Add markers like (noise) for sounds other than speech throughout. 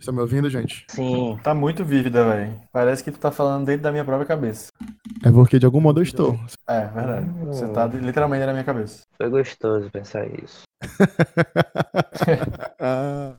Vocês estão me ouvindo, gente? Sim. Tá muito vívida, velho. Parece que tu tá falando dentro da minha própria cabeça. É porque de algum modo eu estou. É, verdade. Você tá literalmente na minha cabeça. Foi gostoso pensar isso. (laughs) (laughs) (laughs) Ah.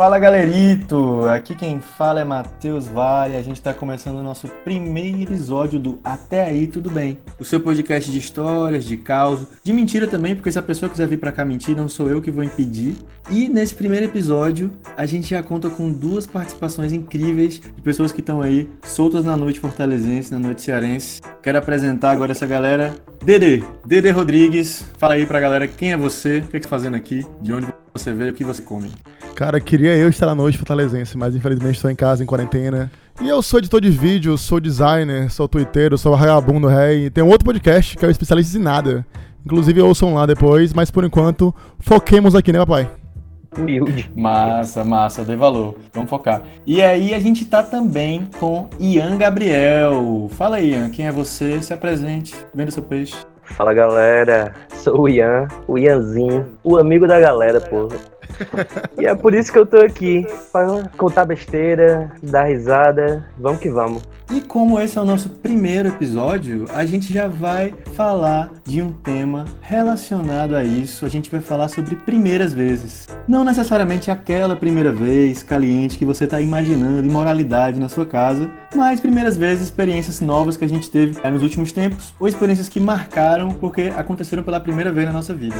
Fala galerito! Aqui quem fala é Matheus Vale. A gente está começando o nosso primeiro episódio do Até Aí Tudo Bem. O seu podcast de histórias, de caos, de mentira também, porque se a pessoa quiser vir pra cá mentir, não sou eu que vou impedir. E nesse primeiro episódio, a gente já conta com duas participações incríveis de pessoas que estão aí soltas na noite fortalezense, na noite cearense. Quero apresentar agora essa galera. Dede, Dede Rodrigues. Fala aí pra galera quem é você, o que é que tá fazendo aqui, de onde você veio, o que você come. Cara, queria eu estar na noite fortalezense, mas infelizmente estou em casa, em quarentena. E eu sou editor de vídeo, sou designer, sou twitteiro, sou vagabundo rei. Tem um outro podcast que é o Especialista em Nada. Inclusive ouçam lá depois, mas por enquanto, foquemos aqui, né, papai? Humilde. Massa, massa, dei valor. Vamos focar. E aí a gente tá também com Ian Gabriel. Fala aí, Ian, quem é você? Se apresente, venda seu peixe. Fala galera, sou o Ian, o Ianzinho, o amigo da galera, porra. E é por isso que eu tô aqui, pra contar besteira, dar risada, vamos que vamos. E como esse é o nosso primeiro episódio, a gente já vai falar de um tema relacionado a isso. A gente vai falar sobre primeiras vezes. Não necessariamente aquela primeira vez caliente que você está imaginando, imoralidade na sua casa, mas primeiras vezes, experiências novas que a gente teve eh, nos últimos tempos, ou experiências que marcaram porque aconteceram pela primeira vez na nossa vida.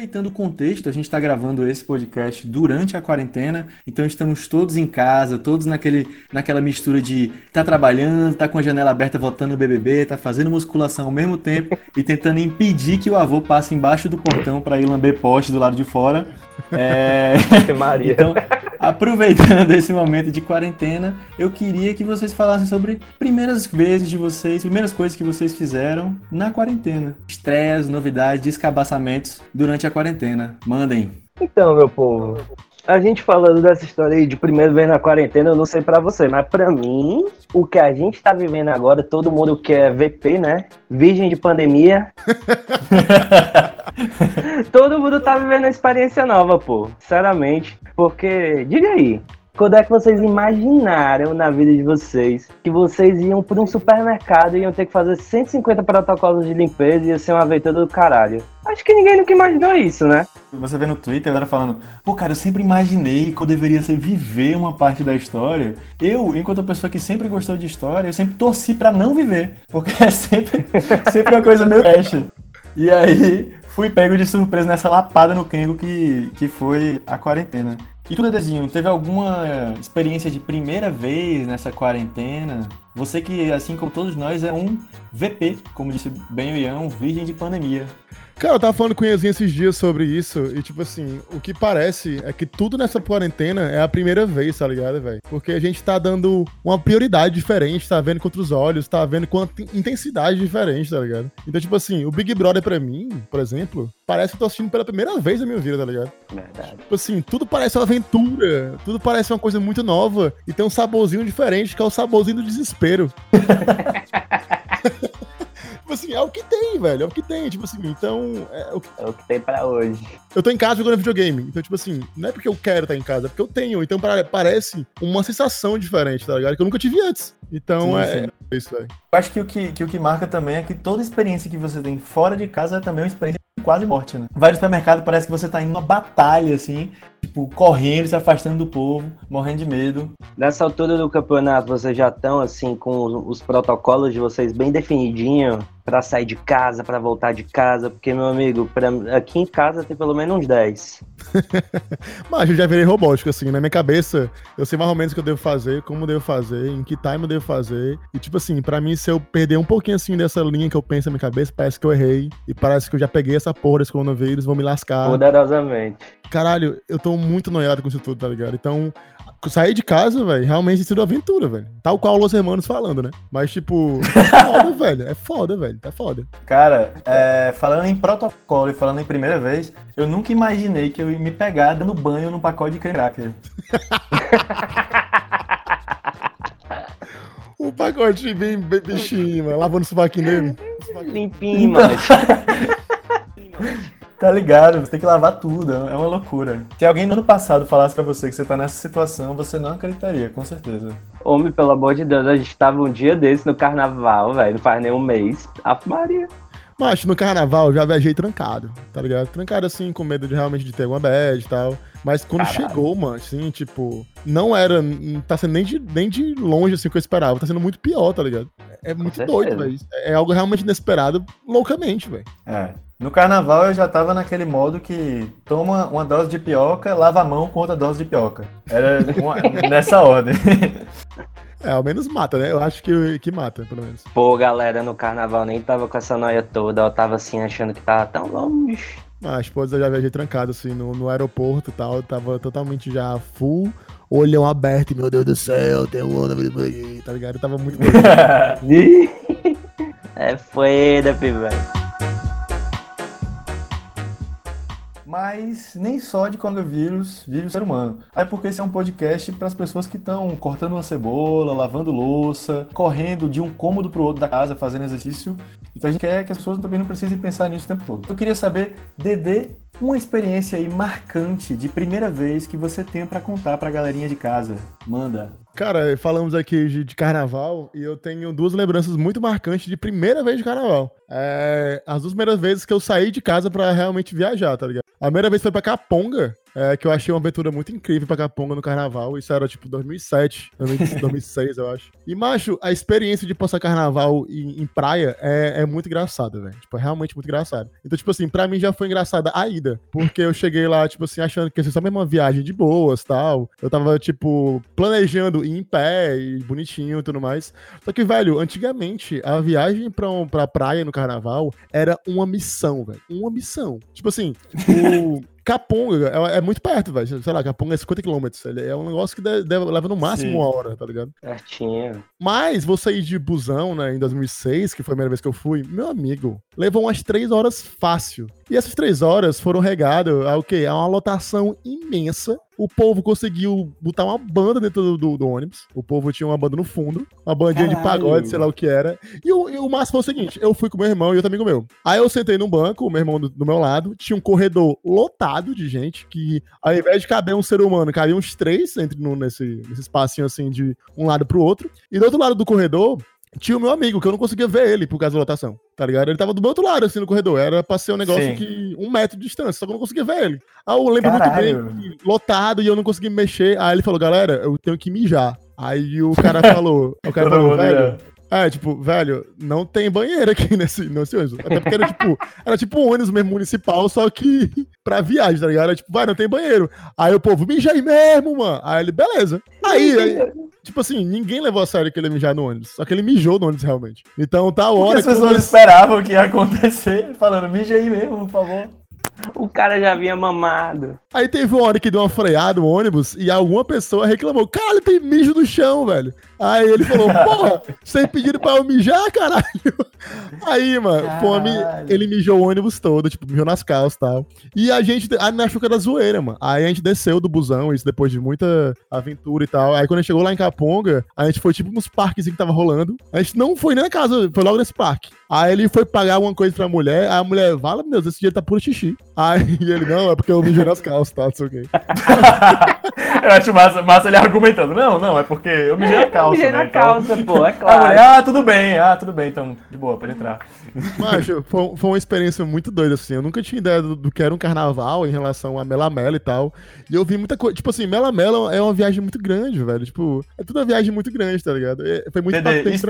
Aproveitando o contexto, a gente está gravando esse podcast durante a quarentena, então estamos todos em casa, todos naquele, naquela mistura de tá trabalhando, tá com a janela aberta votando no BBB, tá fazendo musculação ao mesmo tempo (laughs) e tentando impedir que o avô passe embaixo do portão para ir lamber poste do lado de fora. É... (laughs) Maria. (laughs) Então, aproveitando (laughs) esse momento de quarentena, eu queria que vocês falassem sobre primeiras vezes de vocês, primeiras coisas que vocês fizeram na quarentena. Estreias, novidades, descabaçamentos durante a quarentena. Mandem. Então, meu povo, a gente falando dessa história aí de primeiro vez na quarentena, eu não sei pra você, mas pra mim, o que a gente tá vivendo agora, todo mundo que é VP, né? Virgem de pandemia. (laughs) todo mundo tá vivendo uma experiência nova, pô. Sinceramente. Porque, diga aí, quando é que vocês imaginaram na vida de vocês que vocês iam para um supermercado e iam ter que fazer 150 protocolos de limpeza e ia ser uma aventura do caralho? Acho que ninguém nunca imaginou isso, né? Você vê no Twitter a galera falando, pô, cara, eu sempre imaginei que eu deveria ser viver uma parte da história. Eu, enquanto pessoa que sempre gostou de história, eu sempre torci pra não viver. Porque é sempre, (laughs) sempre uma coisa meio trash. E aí, fui pego de surpresa nessa lapada no Kengo que, que foi a quarentena. E tu, Dedezinho, teve alguma experiência de primeira vez nessa quarentena? Você que, assim como todos nós, é um VP, como disse bem o Ian, virgem de pandemia. Cara, eu tava falando com o Ianzinho esses dias sobre isso, e tipo assim, o que parece é que tudo nessa quarentena é a primeira vez, tá ligado, velho? Porque a gente tá dando uma prioridade diferente, tá vendo com outros olhos, tá vendo com intensidade diferente, tá ligado? Então, tipo assim, o Big Brother pra mim, por exemplo, parece que eu tô assistindo pela primeira vez na minha vida, tá ligado? Verdade. Tipo assim, tudo parece uma aventura, tudo parece uma coisa muito nova, e tem um saborzinho diferente, que é o saborzinho do desespero. (laughs) Tipo assim, é o que tem, velho. É o que tem. Tipo assim, então. É o que... É o que tem pra hoje. Eu tô em casa jogando videogame. Então, tipo assim, não é porque eu quero estar em casa, é porque eu tenho. Então parece uma sensação diferente, tá ligado? Que eu nunca tive antes. Então Sim, é, sim. é isso, velho. Eu acho que o que, que o que marca também é que toda experiência que você tem fora de casa é também uma experiência quase morte, né? Vai no supermercado, parece que você tá indo numa batalha, assim, tipo, correndo, se afastando do povo, morrendo de medo. Nessa altura do campeonato, vocês já estão assim com os, os protocolos de vocês bem definidinho pra sair de casa, pra voltar de casa, porque meu amigo, pra- aqui em casa tem pelo menos uns 10. (laughs) Mas eu já virei robótico, assim, na minha cabeça, eu sei mais ou menos o que eu devo fazer, como eu devo fazer, em que time eu devo fazer. E, tipo assim, pra mim, se eu perder um pouquinho, assim, dessa linha que eu penso na minha cabeça, parece que eu errei. E parece que eu já peguei essa porra desse coronavírus, vou me lascar. Poderosamente. Caralho, eu tô muito noiado com isso tudo, tá ligado? Então, sair de casa, velho, realmente tem sido uma aventura, velho. Tal qual o Los Hermanos falando, né? Mas, tipo, é foda, (laughs) velho. É foda, velho. Tá foda. Cara, é, falando em protocolo e falando em primeira vez, eu nunca imaginei que eu ia me pegar dando banho num pacote de cracker. (laughs) O pacote bem, bem bichinho, mano. Lavando o sovaquinho dele. Limpinho, mano. (laughs) Tá ligado? Você tem que lavar tudo, é uma loucura. Se alguém no ano passado falasse pra você que você tá nessa situação, você não acreditaria, com certeza. Homem, pelo amor de Deus, a gente tava um dia desse no carnaval, velho. Não faz nem um mês. A Maria. Mas no carnaval eu já viajei trancado, tá ligado? Trancado assim, com medo de realmente de ter uma bad e tal. Mas quando Caralho. chegou, mano, assim, tipo, não era. Não tá sendo nem de, nem de longe assim o que eu esperava. Tá sendo muito pior, tá ligado? É muito certeza. doido, velho. É algo realmente inesperado, loucamente, velho. É. No carnaval eu já tava naquele modo que toma uma dose de pioca, lava a mão com outra dose de pioca. Era uma- (laughs) nessa ordem. É, ao menos mata, né? Eu acho que, que mata, pelo menos. Pô, galera, no carnaval nem tava com essa noia toda. Eu tava assim, achando que tava tão longe. Mas, pô, eu já viajei trancado, assim, no, no aeroporto e tal. Tava totalmente já full, olhão aberto, e, meu Deus do céu, tem um aí, tá ligado? Eu tava muito (laughs) (laughs) é foda, velho. Mas nem só de coronavírus vive o ser humano. É porque esse é um podcast para as pessoas que estão cortando uma cebola, lavando louça, correndo de um cômodo pro outro da casa, fazendo exercício. Então a gente quer que as pessoas também não precisem pensar nisso o tempo todo. Eu queria saber, Dedê, uma experiência aí marcante de primeira vez que você tem para contar pra galerinha de casa. Manda. Cara, falamos aqui de, de carnaval e eu tenho duas lembranças muito marcantes de primeira vez de carnaval. É, as duas primeiras vezes que eu saí de casa pra realmente viajar, tá ligado? A primeira vez foi pra Caponga, é, que eu achei uma aventura muito incrível pra Caponga no carnaval. Isso era tipo 2007, 2006, (laughs) eu acho. E, macho, a experiência de passar carnaval em, em praia é, é muito engraçada, velho. Tipo, é realmente muito engraçado. Então, tipo assim, pra mim já foi engraçada a ida. Porque eu cheguei lá, tipo assim, achando que ia ser só mesmo uma viagem de boas tal. Eu tava, tipo, planejando ir em pé e bonitinho e tudo mais. Só que, velho, antigamente, a viagem pra, um, pra praia no carnaval era uma missão, velho. Uma missão. Tipo assim, o. (laughs) Caponga é, é muito perto, velho. Sei lá, Caponga é 50 km. Ele é um negócio que deve- deve- leva no máximo Sim. uma hora, tá ligado? Certinho. Mas você ir de busão, né, em 2006, que foi a primeira vez que eu fui, meu amigo, levou umas três horas fácil. E essas três horas foram regadas a o quê? A uma lotação imensa. O povo conseguiu botar uma banda dentro do, do- do ônibus. O povo tinha uma banda no fundo, uma bandinha de Caralho. pagode, sei lá o que era. E o, e o máximo foi o seguinte: eu fui com meu irmão e outro amigo meu. Aí eu sentei num banco, o meu irmão do, do meu lado, tinha um corredor lotado de gente, que ao invés de caber um ser humano, cabia uns três entre no, nesse, nesse espacinho assim de um lado pro outro. E do outro lado do corredor, tinha o meu amigo, que eu não conseguia ver ele por causa da lotação, tá ligado? Ele tava do meu outro lado, assim, no corredor. Era pra ser um negócio Sim. que. um metro de distância, só que eu não conseguia ver ele. Aí eu lembro Caralho. muito bem, lotado, e eu não conseguia me mexer. Aí ele falou, galera, eu tenho que mijar. Aí o cara falou, o cara falou, velho. É, tipo, velho, não tem banheiro aqui (laughs) nesse, nesse ônibus. Até porque era tipo, era tipo um ônibus mesmo municipal, só que (laughs) pra viagem, tá ligado? Era tipo, vai, não tem banheiro. Aí o povo, mija aí mesmo, mano. Aí ele, beleza. Aí, aí, tipo assim, ninguém levou a sério que ele ia mijar no ônibus. Só que ele mijou no ônibus realmente. Então tá Porque hora as que pessoas quando- esperavam que ia acontecer, falando, mija aí mesmo, por favor. O cara já vinha mamado. Aí teve uma hora que deu uma freada no ônibus e alguma pessoa reclamou: Caralho, tem mijo no chão, velho. Aí ele falou: Porra, vocês pediram pra eu mijar, caralho? Aí, mano, fome, ele mijou o ônibus todo, tipo, mijou nas calças e tal. E a gente, a gente achou que era zoeira, mano. Aí a gente desceu do busão, isso depois de muita aventura e tal. Aí quando a gente chegou lá em Caponga, a gente foi tipo nos parques que tava rolando. A gente não foi nem na casa, foi logo nesse parque. Aí ele foi pagar alguma coisa pra mulher, aí a mulher, fala, meu Deus, esse dia tá puro xixi. Aí ele, não, é porque eu mijei nas calças, tá, não sei o quê. (laughs) Eu acho massa, massa ele argumentando. Não, não, é porque eu mijei na calça. Mijei né, na então- calça, pô, é mulher, (laughs) claro. ah, tudo bem, ah, tudo bem, então, de boa, pode entrar. (laughs) Macho, foi, foi uma experiência muito doida, assim. Eu nunca tinha ideia do, do que era um carnaval em relação a Melamela e tal. E eu vi muita coisa. Tipo assim, Melamela é uma viagem muito grande, velho. Tipo, é tudo uma viagem muito grande, tá ligado? É- foi muito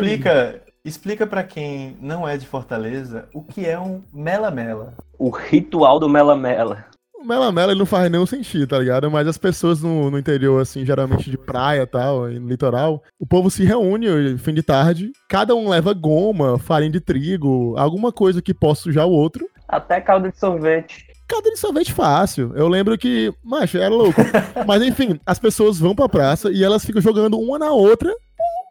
mim. explica, explica pra quem não é de Fortaleza o que é um mela-mela. O ritual do Mela-Mela. O Melamela ele não faz nenhum sentido, tá ligado? Mas as pessoas no, no interior, assim, geralmente de praia e tal, e no litoral, o povo se reúne fim de tarde, cada um leva goma, farinha de trigo, alguma coisa que possa sujar o outro. Até calda de sorvete. Cada de sorvete fácil. Eu lembro que, macho, era louco. (laughs) Mas enfim, as pessoas vão pra praça e elas ficam jogando uma na outra,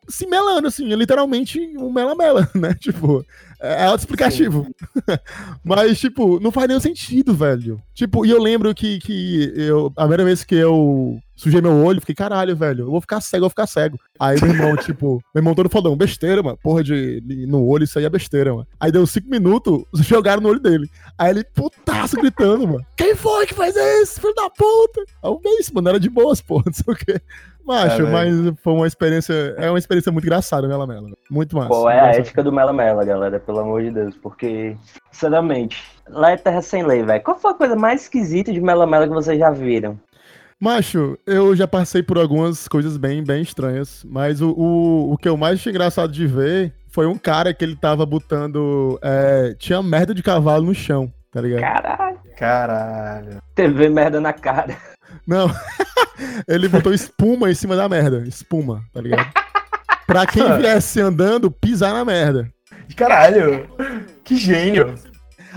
se melando, assim, literalmente um mela-mela, (laughs) né? Tipo, É auto-explicativo. (laughs) Mas, tipo, não faz nenhum sentido, velho. Tipo, e eu lembro que, que eu, a primeira vez que eu sujei meu olho, fiquei, caralho, velho, eu vou ficar cego, eu vou ficar cego. Aí meu irmão, (laughs) tipo, meu irmão todo fodão, besteira, mano, porra de no olho, isso aí é besteira, mano. Aí deu cinco minutos, (laughs) jogaram no olho dele. Aí ele, putaço, gritando, mano, quem foi que faz isso, filho da puta? Aí eu, isso, mano, era de boas, porra, (laughs) não sei o quê. Macho, é, mas foi uma experiência, é uma experiência muito engraçada, Mela Mela. Muito massa. Pô, é a ética do Mela Mela, galera, pelo amor de Deus, porque, sinceramente, lá é terra sem lei, velho. Qual foi a coisa mais esquisita de Mela Mela que vocês já viram? Macho, eu já passei por algumas coisas bem, bem estranhas, mas o, o, o que eu mais achei engraçado de ver foi um cara que ele tava botando. É, tinha merda de cavalo no chão, tá ligado? Caralho. Caralho. TV merda na cara. Não. (laughs) ele botou espuma em cima da merda. Espuma, tá ligado? Pra quem (laughs) viesse andando, pisar na merda. Caralho! Que gênio!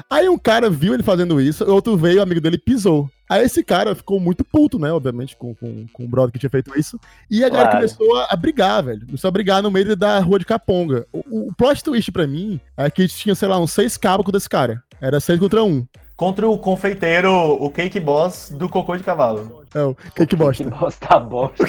Aí um cara viu ele fazendo isso, outro veio, o amigo dele pisou. Aí esse cara ficou muito puto, né? Obviamente, com, com, com o brother que tinha feito isso. E a galera começou a, a, brigar, velho. Começou a brigar no meio da rua de Caponga. O, o plot twist pra mim é que tinha, sei lá, uns seis cabos com desse cara. Era seis contra um. Contra o confeiteiro, o cake boss do cocô de cavalo. É, o cake bosta. Cake bosta tá (laughs) bosta.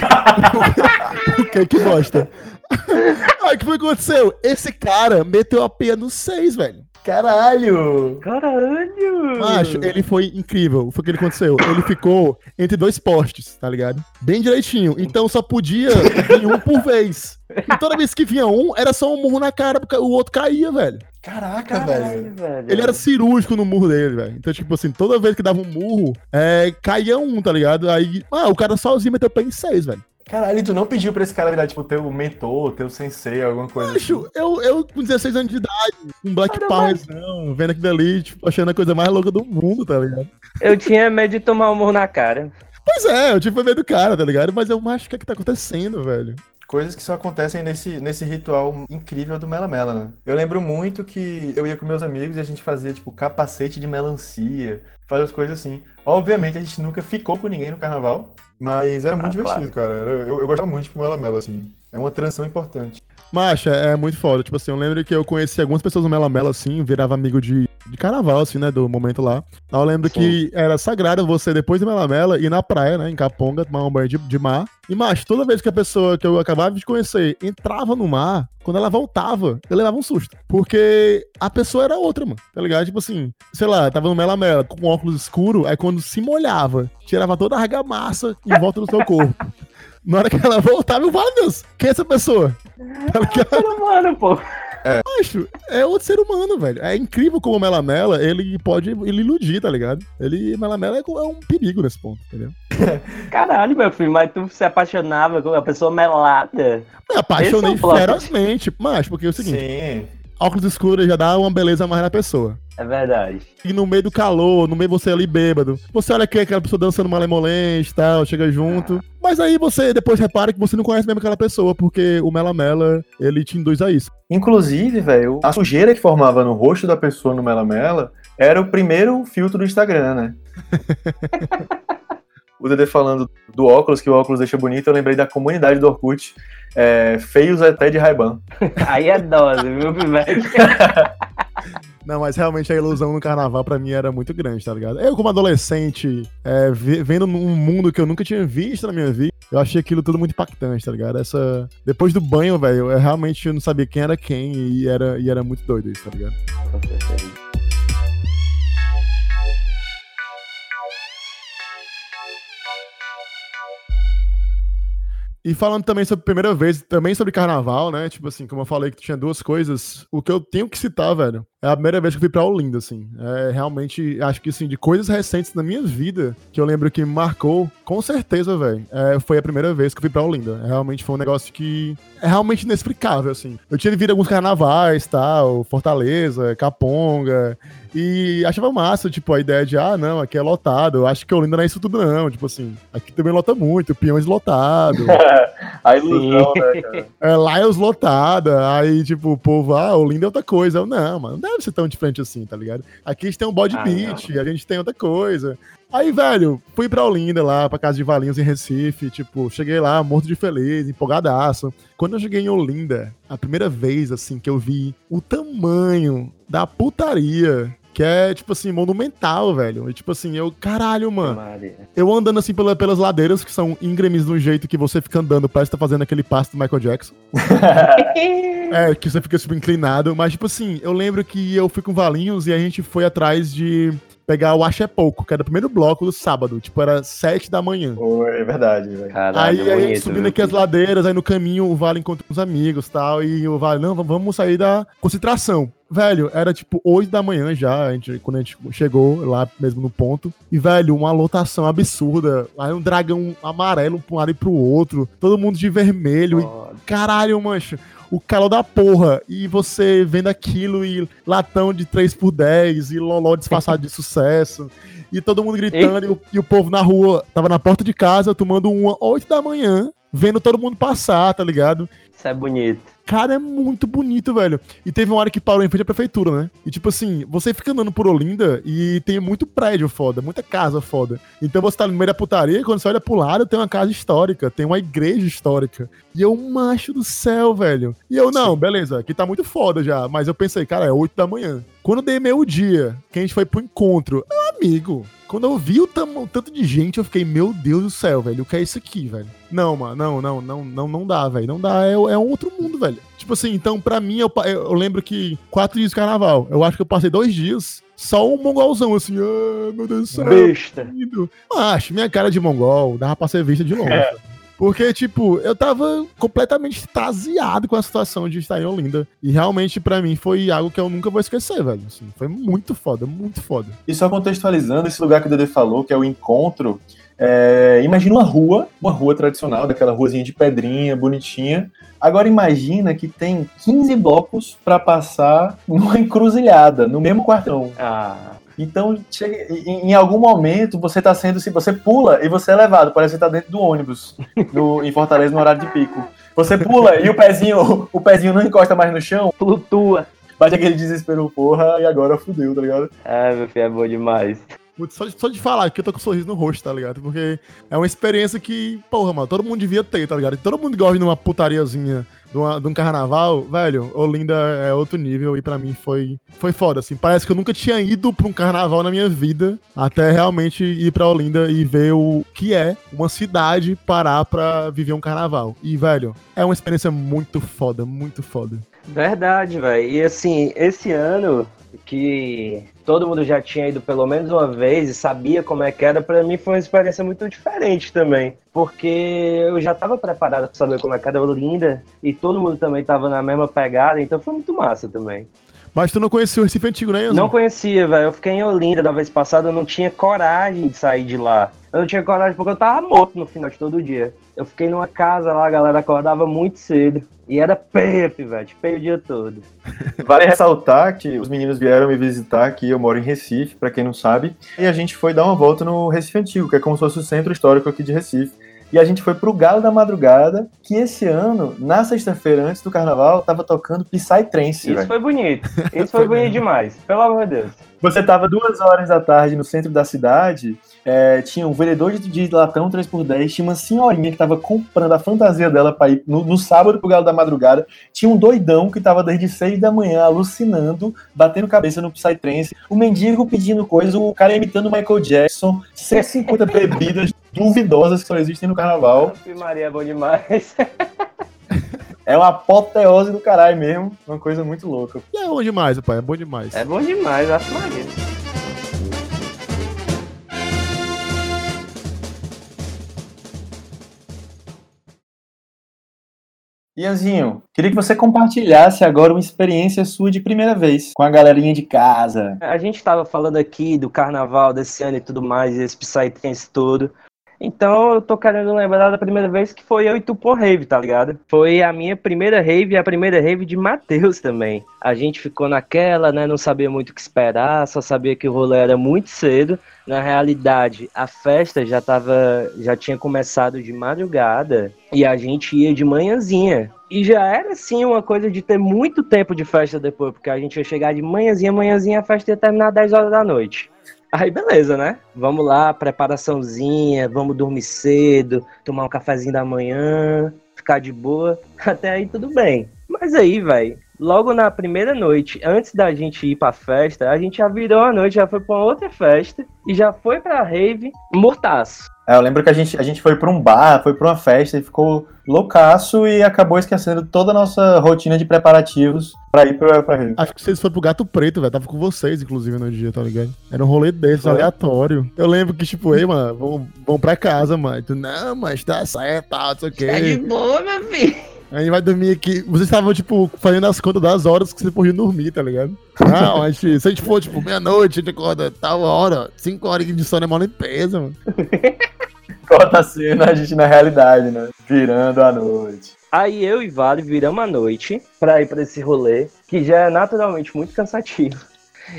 o cake bosta. (laughs) Aí o que foi que aconteceu? Esse cara meteu a peia no seis, velho. Caralho! Caralho! Macho, ele foi incrível. Foi o que ele aconteceu. Ele ficou entre dois postes, tá ligado? Bem direitinho. Então só podia vir um por vez. E toda vez que vinha um, era só um murro na cara, porque o outro caía, velho. Caraca, Caralho, velho. Ele era cirúrgico no murro dele, velho. Então, tipo assim, toda vez que dava um murro, é, caía um, tá ligado? Aí, ah, o cara sozinho meteu o pé em seis, velho. Caralho, tu não pediu pra esse cara virar, tipo, teu mentor, teu sensei, alguma coisa Acho, assim? eu, eu com 16 anos de idade, um Black Powerzão, vendo aquilo ali, tipo, achando a coisa mais louca do mundo, tá ligado? Eu tinha medo de tomar um murro na cara. Pois é, eu tive medo do cara, tá ligado? Mas eu acho que é que tá acontecendo, velho. Coisas que só acontecem nesse, nesse ritual incrível do Mela Mela, né? Eu lembro muito que eu ia com meus amigos e a gente fazia, tipo, capacete de melancia, fazia as coisas assim. Obviamente a gente nunca ficou com ninguém no carnaval, mas era muito ah, divertido, claro. cara. Eu, eu, gostava muito de Mela Mela, assim. É uma transição importante. Macha, é muito foda. Tipo assim, eu lembro que eu conheci algumas pessoas no Mela Mela, assim, virava amigo de, de carnaval, assim, né, do momento lá. Eu lembro Sim. que era sagrado você, depois do Mela Mela, ir na praia, né, em Caponga, tomar um banho de, de mar. E, macho, toda vez que a pessoa que eu acabava de conhecer entrava no mar, quando ela voltava, eu levava um susto. Porque a pessoa era outra, mano. Tá ligado? Tipo assim, sei lá, tava no Mela Mela com óculos escuro, aí quando se molhava, tirava toda a argamassa em volta do seu corpo. Na hora que ela voltava, eu falo, Deus, quem é essa pessoa? Tá ligado? É um humano, pô. É. Acho, é outro ser humano, velho. É incrível como o Melamela, ele pode ele iludir, tá ligado? Ele, Melamela é, é um perigo nesse ponto, entendeu? (laughs) Caralho, meu filho, mas tu se apaixonava com a pessoa melada. Me apaixonei é ferozmente, mas porque é o seguinte. Sim óculos escuros já dá uma beleza mais na pessoa. É verdade. E no meio do calor, no meio você ali bêbado, você olha que aquela pessoa dançando malemolente e tal, chega junto. Mas aí você depois repara que você não conhece mesmo aquela pessoa, porque o Mela Mela, ele te induz a isso. Inclusive, velho, a sujeira que formava no rosto da pessoa no Mela Mela era o primeiro filtro do Instagram, né? (laughs) o Dede falando do óculos, que o óculos deixa bonito, eu lembrei da comunidade do Orkut, é, feios até de Ray-Ban. (laughs) Aí é dose, viu, Pivete? (laughs) Não, mas realmente a ilusão no carnaval pra mim era muito grande, tá ligado? Eu, como adolescente, é, vendo um mundo que eu nunca tinha visto na minha vida, eu achei aquilo tudo muito impactante, tá ligado? Essa. Depois do banho, velho, eu realmente não sabia quem era quem e era, e era muito doido isso, tá ligado? Com certeza. E falando também sobre primeira vez, também sobre carnaval, né? Tipo assim, como eu falei que tinha duas coisas, o que eu tenho que citar, velho, é a primeira vez que eu fui pra Olinda, assim. É realmente, acho que assim, de coisas recentes na minha vida, que eu lembro que me marcou, com certeza, velho, é, foi a primeira vez que eu fui pra Olinda. Realmente foi um negócio que é realmente inexplicável, assim. Eu tinha vivido alguns carnavais, tal, Fortaleza, Caponga, e achava massa, tipo, a ideia de, ah, não, aqui é lotado. Eu acho que Olinda não é isso tudo, não. Tipo assim, aqui também lota muito, peões lotado. (laughs) a ilusão, né, cara? É, Lions lotada. Aí, tipo, o povo, ah, Olinda é outra coisa. Eu, não, mano, não deve ser tão diferente assim, tá ligado? Aqui a gente tem um body ah, beat, não. a gente tem outra coisa. Aí, velho, fui pra Olinda lá, pra casa de Valinhos em Recife. Tipo, cheguei lá, morto de feliz, empolgadaço. Quando eu cheguei em Olinda, a primeira vez, assim, que eu vi o tamanho da putaria que é, tipo assim, monumental, velho. E, tipo assim, eu, caralho, mano. Maria. Eu andando assim pela- pelas ladeiras, que são íngremes de um jeito que você fica andando, parece que tá fazendo aquele passo do Michael Jackson. (laughs) É, que você fica super inclinado. Mas, tipo assim, eu lembro que eu fui com Valinhos e a gente foi atrás de pegar o Acho é Pouco, que era o primeiro bloco do sábado. Tipo, era sete da manhã. Pô, é verdade, velho. Aí a gente bonito, subindo aqui as ladeiras, aí no caminho o Vale encontra uns amigos e tal, e o Vale, não, vamos sair da concentração. Velho, era tipo 8 da manhã já, a gente, quando a gente chegou lá mesmo no ponto. E, velho, uma lotação absurda. Aí um dragão amarelo pra um lado e pro outro. Todo mundo de vermelho. E, caralho, mancho. O calor da porra. E você vendo aquilo e latão de 3x10 e loló disfarçado de sucesso. E todo mundo gritando. E o, e o povo na rua tava na porta de casa tomando uma 8 da manhã. Vendo todo mundo passar, tá ligado? Isso é bonito. Cara, é muito bonito, velho. E teve uma hora que parou em frente à prefeitura, né? E tipo assim, você fica andando por Olinda e tem muito prédio foda, muita casa foda. Então você tá no meio da putaria e quando você olha pro lado tem uma casa histórica, tem uma igreja histórica. E eu, macho do céu, velho. E eu, não, beleza, aqui tá muito foda já. Mas eu pensei, cara, é 8 da manhã. Quando dei meio dia, que a gente foi pro encontro, meu amigo, quando eu vi o, o tanto de gente, eu fiquei, meu Deus do céu, velho, o que é isso aqui, velho? Não, mano, não, não, não, não, não dá, velho. Não dá, é, é um outro mundo, velho. Tipo assim, então, pra mim, eu, eu, lembro que quatro dias de carnaval, eu acho que eu passei dois dias, só um mongolzão, assim, ah, meu Deus do céu. Besta. lindo. Acho, minha cara de mongol dava pra ser vista de longe. Porque, tipo, eu tava completamente extasiado com a situação de estar em Olinda. E realmente, pra mim, foi algo que eu nunca vou esquecer, velho. Assim, foi muito foda, muito foda. E só contextualizando esse lugar que o Dede falou, que é o encontro. é, imagina uma rua, uma rua tradicional, daquela ruazinha de pedrinha, bonitinha. Agora imagina que tem 15 blocos pra passar numa encruzilhada, no mesmo quartão. Ah, Então, chega- em, em algum momento, você tá sendo. Se você pula e você é levado, parece que você tá dentro do ônibus no- em Fortaleza no horário de pico. Você pula e o pezinho, o pezinho não encosta mais no chão, flutua. bate aquele desespero, porra, e agora fudeu, tá ligado? Ah, meu filho, é bom demais. Muito- Só de, só de falar que eu tô com um sorriso no rosto, tá ligado? Porque é uma experiência que, porra, mano, todo mundo devia ter, tá ligado? Todo mundo gosta de uma putariazinha de, uma- de um carnaval, velho, Olinda é outro nível e pra mim foi, foi foda, assim. Parece que eu nunca tinha ido pra um carnaval na minha vida até realmente ir pra Olinda e ver o que é uma cidade parar pra viver um carnaval. E, velho, é uma experiência muito foda, muito foda. Verdade, velho. E assim, esse ano que todo mundo já tinha ido pelo menos uma vez e sabia como é que era, pra mim foi uma experiência muito diferente também. Porque eu já tava preparado pra saber como é que era Olinda e todo mundo também tava na mesma pegada, então foi muito massa também. Mas tu não conhecia o Recife Antigo, né, Enzo? Não conhecia, velho. Eu fiquei em Olinda da vez passada, eu não tinha coragem de sair de lá. Eu não tinha coragem porque eu tava morto no final de todo dia. Eu fiquei numa casa lá, a galera acordava muito cedo. E era peia, velho, peia o dia todo. (laughs) Vale ressaltar que os meninos vieram me visitar aqui, eu moro em Recife, pra quem não sabe, e a gente foi dar uma volta no Recife Antigo, que é como se fosse o centro histórico aqui de Recife. E a gente foi pro Galo da Madrugada, que esse ano, na sexta-feira antes do carnaval, tava tocando Psytrance, Isso velho. foi bonito. Isso foi (laughs) bonito demais. Pelo amor de Deus. Você tava duas horas da tarde no centro da cidade, é, tinha um vendedor de, de latão 3x10, tinha uma senhorinha que tava comprando a fantasia dela pra ir no, no sábado pro Galo da Madrugada, tinha um doidão que tava desde 6 da manhã alucinando, batendo cabeça no Psytrance, o mendigo pedindo coisas, o cara imitando o Michael Jackson, 150 bebidas (laughs) duvidosas que só existem no carnaval. Maria é bom demais. (laughs) É uma apoteose do caralho mesmo, uma coisa muito louca. É bom demais, pai, é bom demais. É bom demais, Ave Maria. Ianzinho, queria que você compartilhasse agora uma experiência sua de primeira vez com a galerinha de casa. A gente tava falando aqui do carnaval desse ano e tudo mais, esse Psytrance todo. Então eu tô querendo lembrar da primeira vez que foi eu e tu por rave, tá ligado? Foi a minha primeira rave e a primeira rave de Matheus também. A gente ficou naquela, né? Não sabia muito o que esperar, só sabia que o rolê era muito cedo. Na realidade, a festa já tava, já tinha começado de madrugada e a gente ia de manhãzinha. E já era assim uma coisa de ter muito tempo de festa depois, porque a gente ia chegar de manhãzinha, manhãzinha, a festa ia terminar 10 horas da noite. Aí beleza, né? Vamos lá, preparaçãozinha, vamos dormir cedo, tomar um cafezinho da manhã, ficar de boa. (laughs) Até aí tudo bem. Mas aí, velho, logo na primeira noite, antes da gente ir pra festa, a gente já virou a noite, já foi pra outra festa e já foi pra rave mortaço. É, eu lembro que a gente, a gente foi pra um bar, foi pra uma festa e ficou loucaço e acabou esquecendo toda a nossa rotina de preparativos pra ir pra, pra rave. Acho que vocês foram pro Gato Preto, velho. Tava com vocês, inclusive, no dia, tá ligado? Era um rolê desses, aleatório. Eu lembro que, tipo, ei, mano, vamos, vamos pra casa, mano. Tu, não, mas tá certo, tal, não sei o quê. É de boa, meu filho. A gente vai dormir aqui. Vocês estavam, tipo, fazendo as contas das horas que vocês podiam dormir, tá ligado? Não, a gente, se a gente for, tipo, meia-noite, a gente acorda tal hora, cinco horas de sono é mó limpeza, mano. (laughs) Corta a cena, a gente na realidade, né? Virando a noite. Aí eu e Vale viramos a noite pra ir pra esse rolê, que já é naturalmente muito cansativo.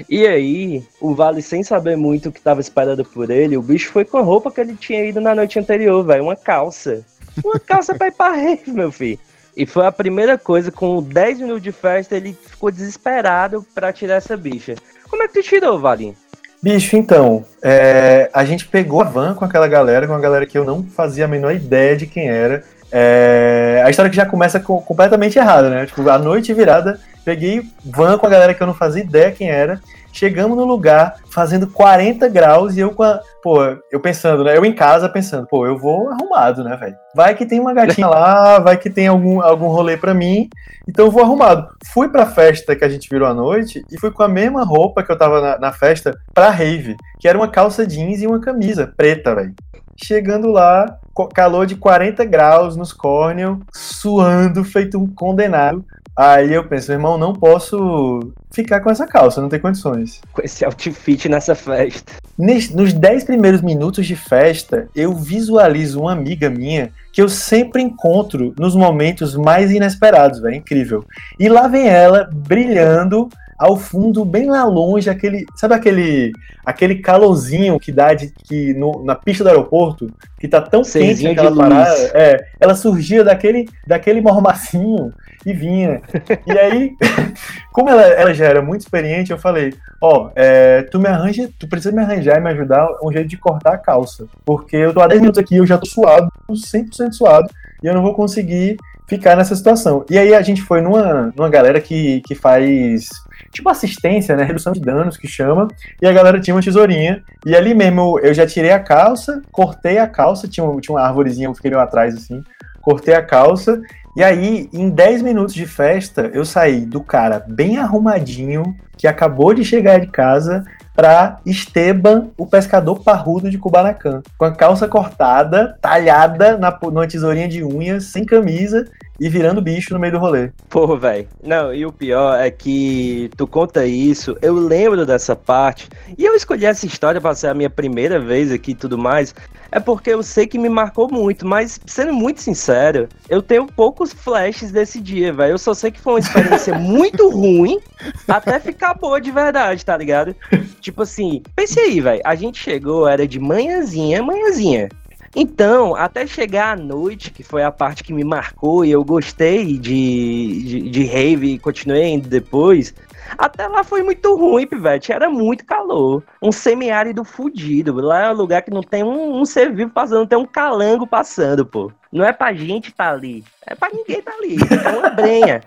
E aí, o Vale, sem saber muito o que tava esperando por ele, o bicho foi com a roupa que ele tinha ido na noite anterior, velho. Uma calça. Uma calça pra ir pra rave, meu filho. E foi a primeira coisa, com 10 minutos de festa, ele ficou desesperado pra tirar essa bicha. Como é que tu tirou, Valinho? Bicho, então, é, a gente pegou a van com aquela galera, com uma galera que eu não fazia a menor ideia de quem era. É, a história que já começa com, completamente errada, né? Tipo, a noite virada, peguei van com a galera que eu não fazia ideia quem era. Chegamos no lugar fazendo 40 graus e eu com a. Pô, eu pensando, né? Eu em casa pensando, pô, eu vou arrumado, né, velho? Vai que tem uma gatinha lá, vai que tem algum, algum rolê pra mim, então eu vou arrumado. Fui pra festa que a gente virou à noite e fui com a mesma roupa que eu tava na, na festa pra rave, que era uma calça jeans e uma camisa preta, velho. Chegando lá, calor de 40 graus nos córneos, suando, feito um condenado. Aí eu penso, irmão, não posso ficar com essa calça, não tem condições. Com esse outfit nessa festa. Nos 10 primeiros minutos de festa, eu visualizo uma amiga minha que eu sempre encontro nos momentos mais inesperados, velho. Incrível. E lá vem ela, brilhando ao fundo, bem lá longe, aquele. Sabe aquele aquele calorzinho que dá de, que no, na pista do aeroporto, que tá tão quente aquela parada. É, ela surgia daquele, daquele mormacinho e vinha. E aí, (laughs) como ela, ela já era muito experiente, eu falei, ó, oh, é, tu me arranja, tu precisa me arranjar e me ajudar um jeito de cortar a calça. Porque eu tô há 10 minutos aqui, eu já tô suado, 100% suado, e eu não vou conseguir ficar nessa situação. E aí a gente foi numa, numa galera que, que faz tipo assistência, né? Redução de danos que chama. E a galera tinha uma tesourinha. E ali mesmo eu já tirei a calça, cortei a calça, tinha, tinha uma árvorezinha, eu fiquei atrás assim. Cortei a calça e aí, em 10 minutos de festa, eu saí do cara bem arrumadinho, que acabou de chegar de casa, pra Esteban, o pescador parrudo de Kubanacan. Com a calça cortada, talhada na, numa tesourinha de unhas, sem camisa e virando bicho no meio do rolê. Pô, velho. Não, e o pior é que tu conta isso, eu lembro dessa parte, e eu escolhi essa história pra ser a minha primeira vez aqui e tudo mais, é porque eu sei que me marcou muito, mas sendo muito sincero, eu tenho poucos flashes desse dia, velho. Eu só sei que foi uma experiência (laughs) muito ruim até ficar boa de verdade, tá ligado? Tipo assim, pense aí, velho. A gente chegou, era de manhãzinha, manhãzinha. Então, até chegar à noite, que foi a parte que me marcou e eu gostei de, de, de rave e continuei indo depois, até lá foi muito ruim, pivete. Era muito calor. Um semiárido fudido. Lá é um lugar que não tem um, um ser vivo passando, tem um calango passando, pô. Não é pra gente tá ali. É pra ninguém tá ali. É uma brenha.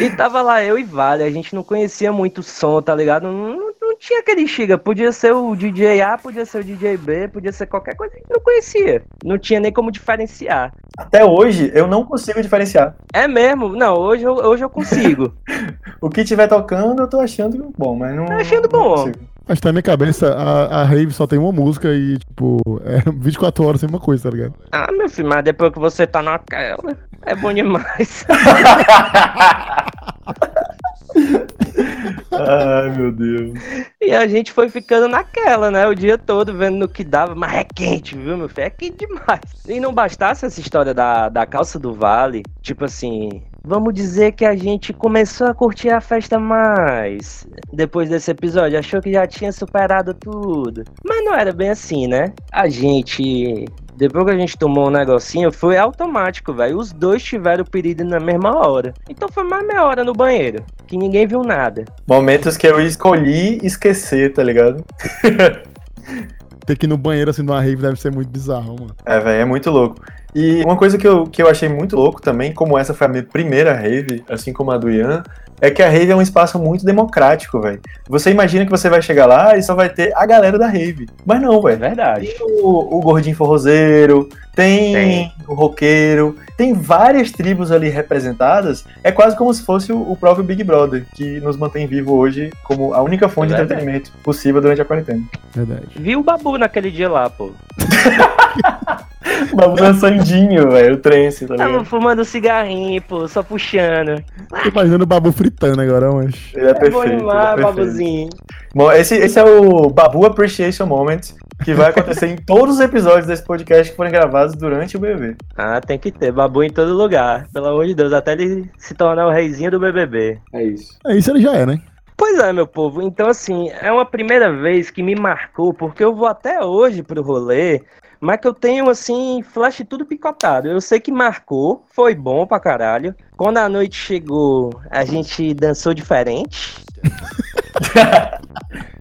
E tava lá eu e Vale, a gente não conhecia muito o som, tá ligado? Não, não, não, tinha aquele xiga, podia ser o DJ A, podia ser o DJ B, podia ser qualquer coisa que não conhecia. Não tinha nem como diferenciar. Até hoje eu não consigo diferenciar. É mesmo? Não, hoje eu, hoje eu consigo. (laughs) o que tiver tocando eu tô achando bom, mas não. Tô achando bom. Mas tá na minha cabeça, a, a rave só tem uma música e, tipo, é (laughs) 24 horas sem uma coisa, tá ligado? Ah, meu filho, mas depois que você tá naquela, é bom demais. (laughs) Ai, meu Deus. E a gente foi ficando naquela, né? O dia todo vendo no que dava, mas é quente, viu, meu filho? É quente demais. E não bastasse essa história da, da calça do vale, tipo assim, vamos dizer que a gente começou a curtir a festa mais depois desse episódio. Achou que já tinha superado tudo. Mas não era bem assim, né? A gente depois que a gente tomou um negocinho, foi automático, velho. Os dois tiveram piriri na mesma hora. Então foi mais meia hora no banheiro, que ninguém viu nada. Momentos que eu escolhi esquecer, tá ligado? (laughs) Ter que ir no banheiro assim numa rave deve ser muito bizarro, mano. É, velho, é muito louco. E uma coisa que eu, que eu achei muito louco também, como essa foi a minha primeira rave, assim como a do Ian, é que a rave é um espaço muito democrático, velho. Você imagina que você vai chegar lá e só vai ter a galera da rave. Mas não, É velho. verdade. Tem o, o gordinho forrozeiro, tem, Tem. o roqueiro, tem várias tribos ali representadas. É quase como se fosse o, o próprio Big Brother, que nos mantém vivo hoje como a única fonte É de verdade. entretenimento possível durante a quarentena. Verdade. Vi o Babu naquele dia lá, pô. (laughs) O Babu dançandinho, velho, o trance, tá Tava fumando cigarrinho, pô, só puxando. Tô imaginando o Babu fritando agora, mas. Ele é É perfeito. bom ele é. Babuzinho. Bom, esse, esse é o Babu Appreciation Moment, que vai acontecer em (laughs) todos os episódios desse podcast que forem gravados durante o BBB. Ah, tem que ter Babu em todo lugar. Pelo amor de Deus, até ele se tornar o reizinho do BBB. É isso. É isso ele já é, né? Pois é, meu povo. Então, assim, é uma primeira vez que me marcou, porque eu vou até hoje pro rolê, mas que eu tenho, assim, flash tudo picotado. Eu sei que marcou, foi bom pra caralho. Quando a noite chegou, a gente dançou diferente. (laughs)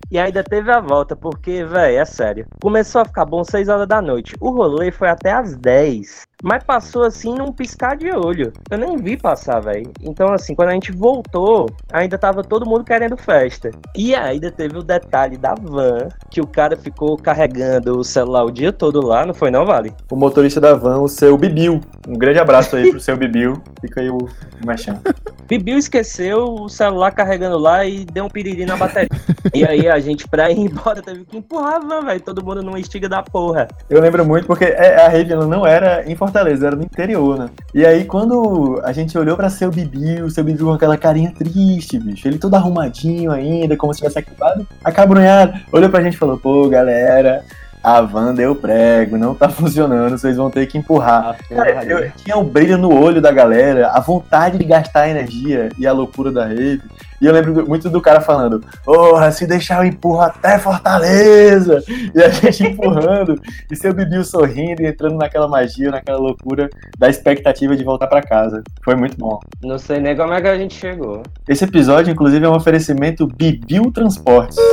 E ainda teve a volta, porque, velho, é sério. Começou a ficar bom 6 horas da noite. O rolê foi até às 10. Mas passou assim num piscar de olho. Eu nem vi passar, velho. Então, assim, quando a gente voltou, ainda tava todo mundo querendo festa. E ainda teve o detalhe da van, que o cara ficou carregando o celular o dia todo lá, não foi não, Vale? O motorista da van, o seu Bibiu. Um grande abraço aí pro seu Bibiu. Fica aí o mexão. (laughs) Bibiu esqueceu o celular carregando lá e deu um piriri na bateria. e aí a gente, pra ir embora, teve que empurrar a van, velho. Todo mundo numa estiga da porra. Eu lembro muito porque é- a ela não era em Fortaleza, era no interior, né? E aí quando a gente olhou pra seu Bibiu, o seu Bibiu com aquela carinha triste, bicho, ele todo arrumadinho ainda, como se tivesse acabado, acabrunhado, olhou pra gente e falou, pô, galera, a van deu prego, não tá (laughs) funcionando, vocês vão ter que empurrar. Cara, eu tinha o brilho no olho da galera, a vontade de gastar a energia e a loucura da rave. E eu lembro do- muito do cara falando, porra, se deixar eu empurro até Fortaleza! E a (laughs) gente empurrando, e seu Bibiu sorrindo e entrando naquela magia, naquela loucura da expectativa de voltar pra casa. Foi muito bom. Não sei nem como é que a gente chegou. Esse episódio, inclusive, é um oferecimento Bibiu Transportes. (laughs)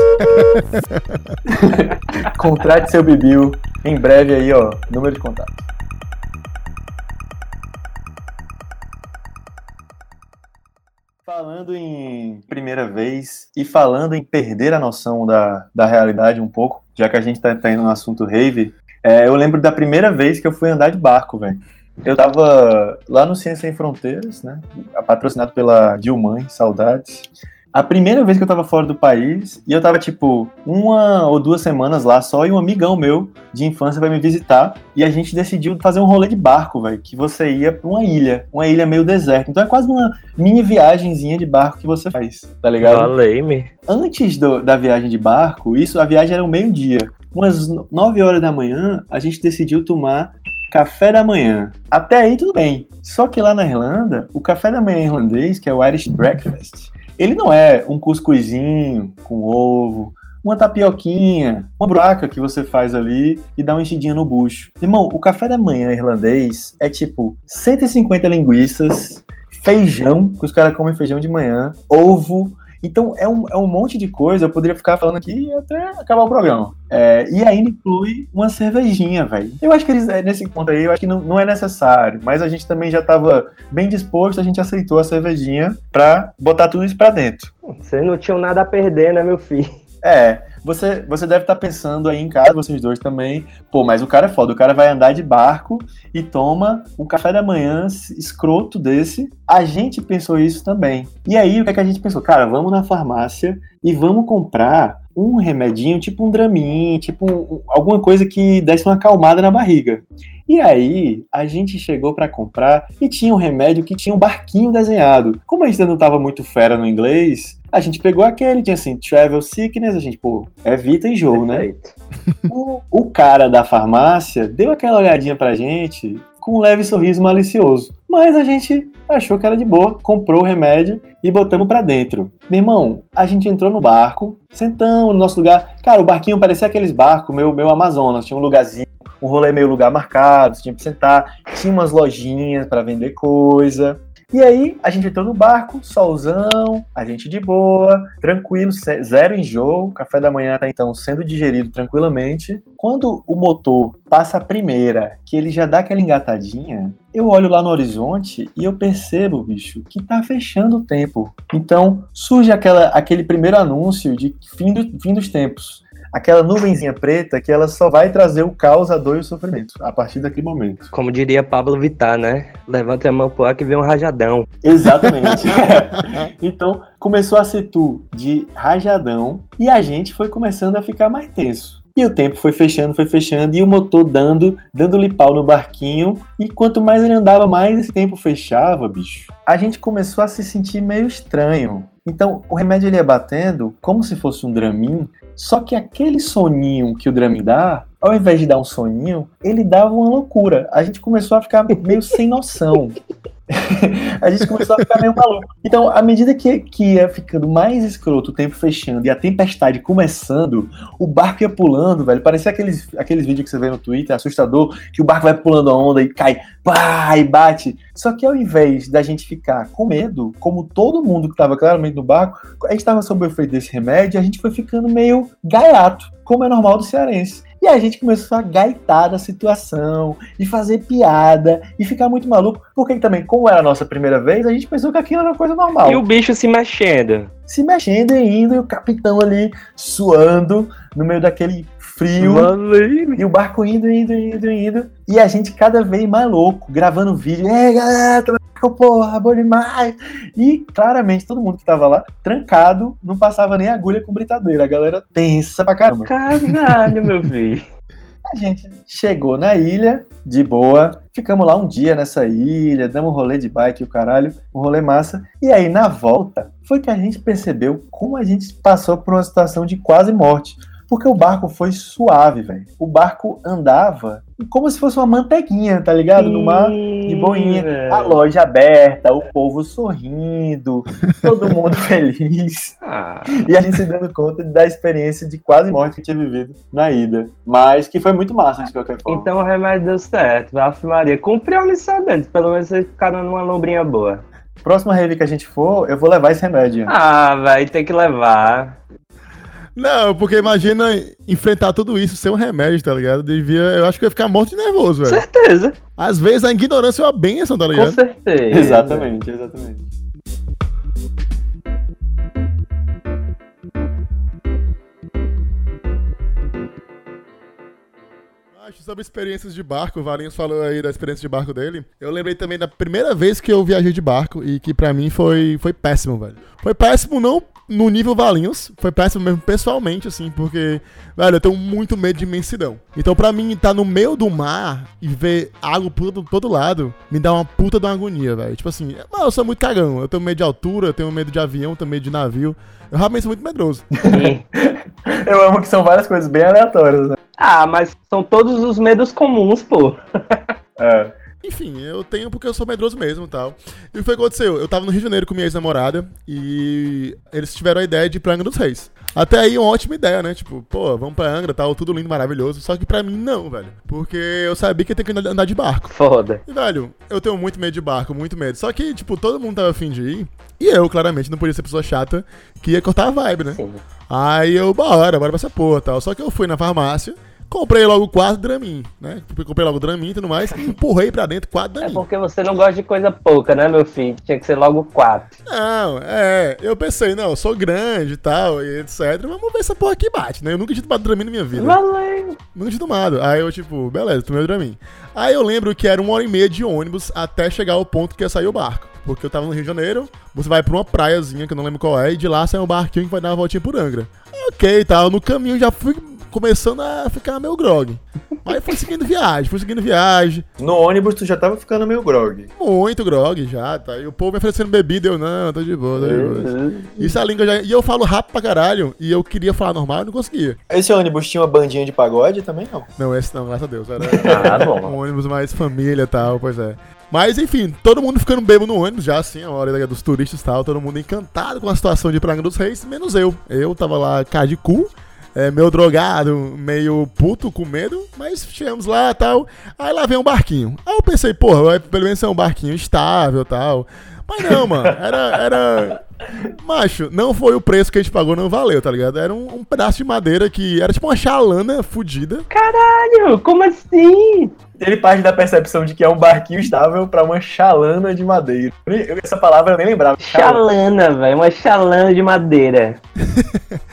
Contrate seu Bibiu. Em breve aí, ó, número de contato. Falando em primeira vez e falando em perder a noção da, da realidade um pouco, já que a gente tá, tá indo no assunto rave, é, eu lembro da primeira vez que eu fui andar de barco, velho. Eu tava lá no Ciência Sem Fronteiras, né? Patrocinado pela Dilmãe, saudades. A primeira vez que eu tava fora do país, e eu tava, tipo, uma ou duas semanas lá só, e um amigão meu de infância vai me visitar, e a gente decidiu fazer um rolê de barco, velho, que você ia pra uma ilha, uma ilha meio deserta. Então é quase uma mini viagenzinha de barco que você faz, tá ligado? Falei-me. antes do- da viagem de barco, isso, a viagem era o meio-dia. Umas 9 horas da manhã, a gente decidiu tomar café da manhã. Até aí tudo bem. Só que lá na Irlanda, o café da manhã irlandês, que é o Irish Breakfast, ele não é um cuscuzinho com ovo, uma tapioquinha, uma buraca que você faz ali e dá uma enchidinha no bucho. Irmão, o café da manhã irlandês é tipo 150 linguiças, feijão, que os caras comem feijão de manhã, ovo, então é um, é um monte de coisa, eu poderia ficar falando aqui até acabar o programa. É, e ainda inclui uma cervejinha, velho. Eu acho que eles, é, nesse ponto aí, eu acho que não, não é necessário, mas a gente também já tava bem disposto, a gente aceitou a cervejinha pra botar tudo isso pra dentro. Vocês não tinham nada a perder, né, meu filho? É, você, você deve estar pensando aí em casa, vocês dois também, pô, mas o cara é foda, o cara vai andar de barco e toma um café da manhã escroto desse. A gente pensou isso também. E aí, o que, é que a gente pensou? Cara, vamos na farmácia e vamos comprar um remedinho, tipo um Dramin, tipo um- um- alguma coisa que desse uma acalmada na barriga. E aí, a gente chegou pra comprar e tinha um remédio que tinha um barquinho desenhado. Como a gente não tava muito fera no inglês, a gente pegou aquele, tinha assim, travel sickness, a gente, pô, evita enjoo, né? Perfeito. O, o cara da farmácia deu aquela olhadinha pra gente com um leve sorriso malicioso. Mas a gente achou que era de boa, comprou o remédio e botamos pra dentro. Meu irmão, a gente entrou no barco, sentamos no nosso lugar. Cara, o barquinho parecia aqueles barcos, meu, meu Amazonas, tinha um lugarzinho, um rolê meio lugar marcado, você tinha que sentar, tinha umas lojinhas para vender coisa. E aí a gente entrou no barco, solzão, a gente de boa, tranquilo, zero enjoo, café da manhã tá então sendo digerido tranquilamente. Quando o motor passa a primeira, que ele já dá aquela engatadinha, eu olho lá no horizonte e eu percebo, bicho, que tá fechando o tempo. Então surge aquela, aquele primeiro anúncio de fim, do, fim dos tempos aquela nuvenzinha preta que ela só vai trazer o caos, a dor e o sofrimento a partir daquele momento. Como diria Pablo Vittar, né? Levanta a mão pro ar que vem um rajadão. Exatamente. (laughs) (laughs) então, começou a ser tu de rajadão e a gente foi começando a ficar mais tenso. E o tempo foi fechando, foi fechando, e o motor dando, dando-lhe pau no barquinho. E quanto mais ele andava, mais esse tempo fechava, bicho. A gente começou a se sentir meio estranho. Então, o remédio ele ia batendo como se fosse um Dramin, só que aquele soninho que o Dramin dá, ao invés de dar um soninho, ele dava uma loucura. A gente começou a ficar meio sem noção. (laughs) a gente começou a ficar meio maluco. Então, à medida que, que ia ficando mais escroto, o tempo fechando e a tempestade começando, o barco ia pulando, velho. Parecia aqueles, aqueles vídeos que você vê no Twitter, assustador, que o barco vai pulando a onda e cai, pá, e bate. Só que ao invés da gente ficar com medo, como todo mundo que estava claramente no barco, a gente estava sob o efeito desse remédio, a gente foi ficando meio gaiato, como é normal do cearense. E a gente começou a gaitar da situação, e fazer piada, e ficar muito maluco, porque também, como era a nossa primeira vez, a gente pensou que aquilo era uma coisa normal. E o bicho se mexendo. Se mexendo e indo, e o capitão ali suando no meio daquele frio. Valeu. E o barco indo, indo, indo, indo. E a gente cada vez mais louco, gravando vídeo. É, galera, porra, bom demais. E claramente todo mundo que tava lá, trancado, não passava nem agulha com britadeira. A galera tensa pra caramba. Caralho, meu (laughs) filho. A gente chegou na ilha, de boa, ficamos lá um dia nessa ilha, damos um rolê de bike, o caralho, um rolê massa. E aí, na volta, foi que a gente percebeu como a gente passou por uma situação de quase morte. Porque o barco foi suave, velho. O barco andava como se fosse uma manteiguinha, tá ligado? Sim, no mar de boinha. Véio. A loja aberta, o povo sorrindo, (laughs) todo mundo feliz. Ah. E a gente se dando conta da experiência de quase morte que tinha vivido na ida. Mas que foi muito massa, de qualquer forma. Então o remédio deu certo. Ave Maria. Cumpriu a missão dentro. Pelo menos vocês ficaram numa lombrinha boa. Próxima rave que a gente for, eu vou levar esse remédio. Ah, vai ter que levar. Não, porque imagina enfrentar tudo isso sem um remédio, tá ligado? Devia, eu acho que eu ia ficar morto de nervoso, velho. Certeza. Às vezes a ignorância é uma benção, tá ligado? Com certeza. Exatamente, exatamente. sobre experiências de barco, o Valinhos falou aí da experiência de barco dele. Eu lembrei também da primeira vez que eu viajei de barco e que para mim foi, foi péssimo, velho. Foi péssimo não no nível Valinhos, foi péssimo mesmo pessoalmente, assim, porque, velho, eu tenho muito medo de imensidão. Então, pra mim, estar tá no meio do mar e ver água por todo, todo lado, me dá uma puta de uma agonia, velho. Tipo assim, eu sou muito cagão. Eu tenho medo de altura, eu tenho medo de avião, eu tenho medo de navio. Eu realmente sou muito medroso. (laughs) eu amo que são várias coisas bem aleatórias, né? Ah, mas são todos os medos comuns, pô. é. Enfim, eu tenho porque eu sou medroso mesmo e tal. E o que foi que aconteceu? Eu tava no Rio de Janeiro com minha ex-namorada e eles tiveram a ideia de ir pra Angra dos Reis. Até aí, uma ótima ideia, né? Tipo, pô, vamos pra Angra, tal, tudo lindo, maravilhoso. Só que pra mim, não, velho. Porque eu sabia que ia ter que andar de barco. Foda. E, velho, eu tenho muito medo de barco, muito medo. Só que, tipo, todo mundo tava afim de ir. E eu, claramente, não podia ser pessoa chata que ia cortar a vibe, né? Sim. Aí eu, bora, bora pra essa porra tal. Só que eu fui na farmácia. Comprei logo quatro Dramin, né? Comprei logo Dramin e tudo mais. E empurrei pra dentro quatro Dramin. É porque você não gosta de coisa pouca, né, meu filho? Tinha que ser logo quatro. Não, é. Eu pensei, não, eu sou grande e tal, e etc. Vamos ver essa porra aqui bate, né? Eu nunca tinha tomado Dramin na minha vida. Valeu. Nunca tinha tomado. Aí eu, tipo, beleza, tomei o Dramin. Aí eu lembro que era uma hora e meia de ônibus até chegar ao ponto que ia sair o barco. Porque eu tava no Rio de Janeiro, você vai pra uma praiazinha que eu não lembro qual é, e de lá sai um barquinho que vai dar uma voltinha por Angra. Ok, tal. No caminho já fui começando a ficar meio grog. Mas foi seguindo viagem, foi seguindo viagem. No ônibus tu já tava ficando meio grog. Muito grog já, tá? E o povo me oferecendo bebida, eu não, tô de boa, tô de boa. Uhum. Isso a língua já. E eu falo rápido pra caralho, e eu queria falar normal e não conseguia. Esse ônibus tinha uma bandinha de pagode também, não? Não, esse não, graças a Deus. Era (laughs) ah, bom. um ônibus mais família e tal, pois é. Mas enfim, todo mundo ficando bebo no ônibus, já assim, a hora dos turistas e tal, todo mundo encantado com a situação de Praga dos Reis, menos eu. Eu tava lá, cara de cu, é, meio drogado, meio puto, com medo, mas chegamos lá e tal. Aí lá vem um barquinho. Aí eu pensei, porra, vai pelo menos ser um barquinho estável e tal. Mas não, mano, era, era. Macho, não foi o preço que a gente pagou, não valeu, tá ligado? Era um, um pedaço de madeira que era tipo uma chalana fudida. Caralho, como assim? Ele parte da percepção de que é um barquinho estável pra uma chalana de madeira. Eu- Essa palavra eu nem lembrava. Chalana, velho. Uma chalana de madeira. (laughs)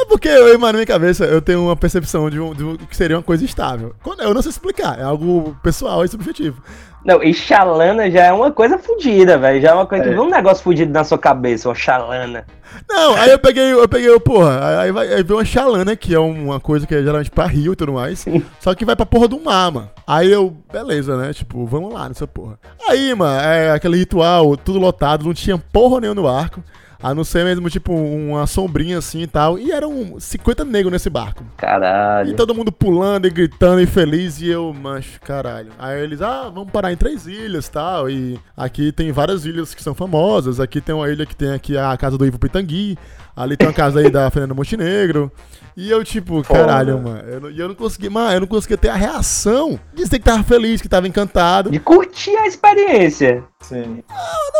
É porque eu, mano, na minha cabeça, eu tenho uma percepção de, um, de um- que seria uma coisa estável. Eu não sei explicar, é algo pessoal e subjetivo. Não, e chalana já é uma coisa fudida, velho. Já é uma coisa que É. um negócio fudido na sua cabeça, uma chalana. Não, aí eu peguei, eu peguei, porra, aí, vai, aí veio uma chalana, que é uma coisa que é geralmente pra rio e tudo mais, só que vai pra porra do mar, mano. Aí eu, beleza, né, tipo, vamos lá nessa porra. Aí, mano, é aquele ritual, tudo lotado, não tinha porra nenhuma no barco, a não ser mesmo, tipo, uma sombrinha assim e tal, e eram 50 negros nesse barco. E Caralho. todo mundo pulando e gritando e feliz, e eu, mancho, caralho. Aí eles, ah, vamos parar em três ilhas e tal. E aqui tem várias ilhas que são famosas. Aqui tem uma ilha que tem aqui a casa do Ivo Pitangui. Ali tem uma casa aí da Fernanda Montenegro. E eu, tipo, Foda. caralho, mano. Eu, não- e eu não consegui, mano, eu não conseguia ter a reação de dizer que tava feliz, que tava encantado. De curtir a experiência. Sim.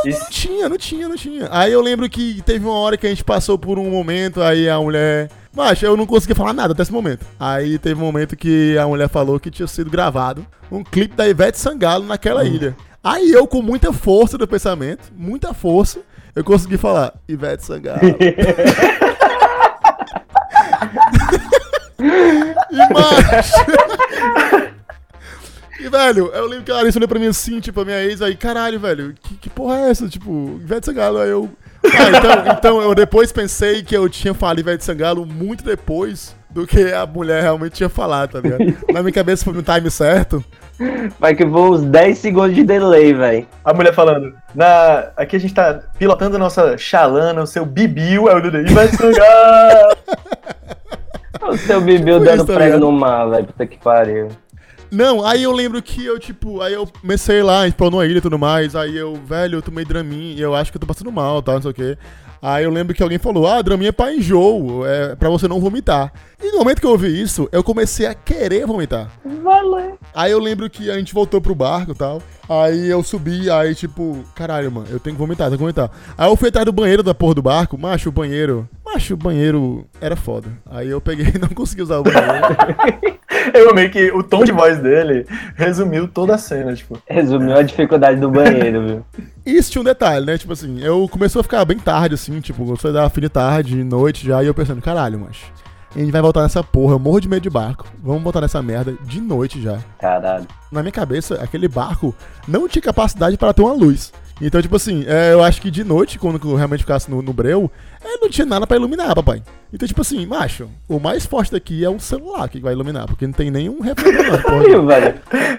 Não tinha, não tinha, não tinha. Aí eu lembro que teve uma hora que a gente passou por um momento, aí a mulher. Mas eu não conseguia falar nada até esse momento. Aí teve um momento que a mulher falou que tinha sido gravado um clipe da Ivete Sangalo naquela ilha. Aí eu, com muita força do pensamento, muita força, eu consegui falar Ivete Sangalo. (laughs) e macho. E, velho, eu lembro que a Larissa olhou pra mim assim, tipo, a minha ex, aí, caralho, velho, que, que porra é essa? Tipo, Ivete Sangalo, aí eu... Ah, então, então eu depois pensei que eu tinha falado Ivete Sangalo muito depois do que a mulher realmente tinha falado, tá ligado? Na minha cabeça foi no time certo. Vai que vou uns 10 segundos de delay, velho. A mulher falando, na... aqui a gente tá pilotando a nossa chalana, o seu bibiu, é o Dudu. E vai sangar. (laughs) O seu bebê Tipo dando isso, tá prego no mar, velho. Puta que pariu. Não, aí eu lembro que eu, tipo, aí eu comecei lá, explorou a ilha e tudo mais, aí eu, velho, eu tomei Dramin e eu acho que eu tô passando mal, tá, não sei o quê. Aí eu lembro que alguém falou, ah, Dramin é pra enjoo, é pra você não vomitar. E no momento que eu ouvi isso, eu comecei a querer vomitar. Valeu. Aí eu lembro que a gente voltou pro barco e tal. Aí eu subi, aí tipo, caralho, mano, eu tenho que vomitar, tenho que vomitar. Aí eu fui atrás do banheiro da porra do barco, macho, o banheiro. Macho, o banheiro era foda. Aí eu peguei e (laughs) não consegui usar o banheiro. (laughs) (laughs) Eu amei que o tom de voz dele resumiu toda a cena, tipo. Resumiu a dificuldade do banheiro, viu? Isso tinha um detalhe, né? Tipo assim, eu começou a ficar bem tarde, assim, tipo, você da fim de tarde, noite já, e eu pensando, caralho, macho. A gente vai voltar nessa porra, eu morro de medo de barco. Vamos voltar nessa merda de noite já. Caralho. na minha cabeça, aquele barco não tinha capacidade para ter uma luz. Então, tipo assim, é, eu acho que de noite, quando eu realmente ficasse no, no breu, é, não tinha nada pra iluminar, papai. Então, tipo assim, macho, o mais forte daqui é o celular que vai iluminar, porque não tem nenhum refletor. (laughs) velho?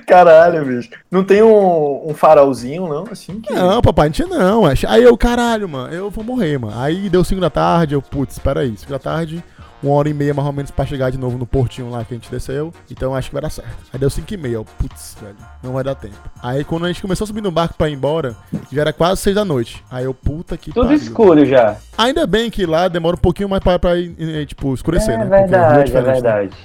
Caralho, bicho. Não tem um, um farolzinho, não? Assim que. Não, papai, não tinha não. acho- Aí eu, caralho, mano, eu vou morrer, mano. Aí deu 5 da tarde, eu, putz, espera aí, 5 da tarde, uma hora e meia mais ou menos pra chegar de novo no portinho lá que a gente desceu. Então acho que vai dar certo. Aí deu 5 e meia, eu, putz, velho, não vai dar tempo. Aí quando a gente começou a subir no barco pra ir embora, já era quase 6 da noite. Aí eu, puta que Tudo pariu. escuro já. Ainda bem que lá demora um pouquinho mais pra, pra ir, eh, tipo, escurecer, É né? Porque o rio verdade, é né? verdade.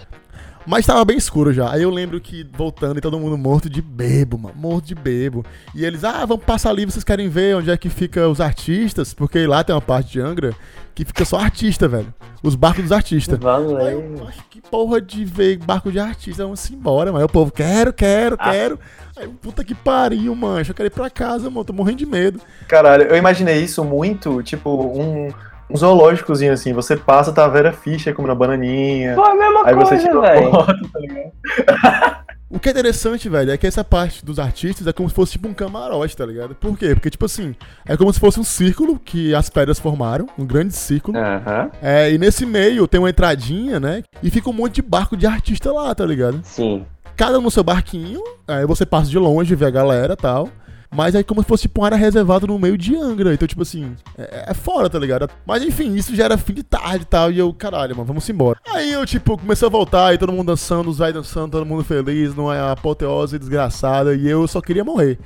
Mas tava bem escuro já. Aí eu lembro que voltando e todo mundo morto de bebo, mano. Morto de bebo. E eles, ah, vamos passar ali, vocês querem ver onde é que fica os artistas? Porque lá tem uma parte de Angra que fica só artista, velho. Os barcos dos artistas. Aí eu, Valeu. acho que porra de ver barco de artista, vamos embora, mano. Aí o povo, quero, quero, Ah. quero. Aí, puta que pariu, mano. Eu quero ir pra casa, mano. Tô morrendo de medo. Caralho, eu imaginei isso muito, tipo, um, um zoológicozinho assim. Você passa, tá a Vera Fischer comendo a bananinha. Foi a mesma Aí você coisa, tira velho. foto, tá ligado? O que é interessante, velho, é que essa parte dos artistas é como se fosse tipo um camarote, tá ligado? Por quê? Porque, tipo assim, é como se fosse um círculo que as pedras formaram, um grande círculo. Aham. É, e nesse meio tem uma entradinha, né? E fica um monte de barco de artista lá, tá ligado? Sim. Cada um no seu barquinho, aí você passa de longe, vê a galera e tal. Mas aí como se fosse tipo uma área reservada no meio de Angra. Então, tipo assim, é, é fora, tá ligado? Mas enfim, isso já era fim de tarde e tal. E eu, caralho, mano, vamos embora. Aí eu, tipo, comecei a voltar e todo mundo dançando, os vai dançando, todo mundo feliz, numa apoteose desgraçada. E eu só queria morrer.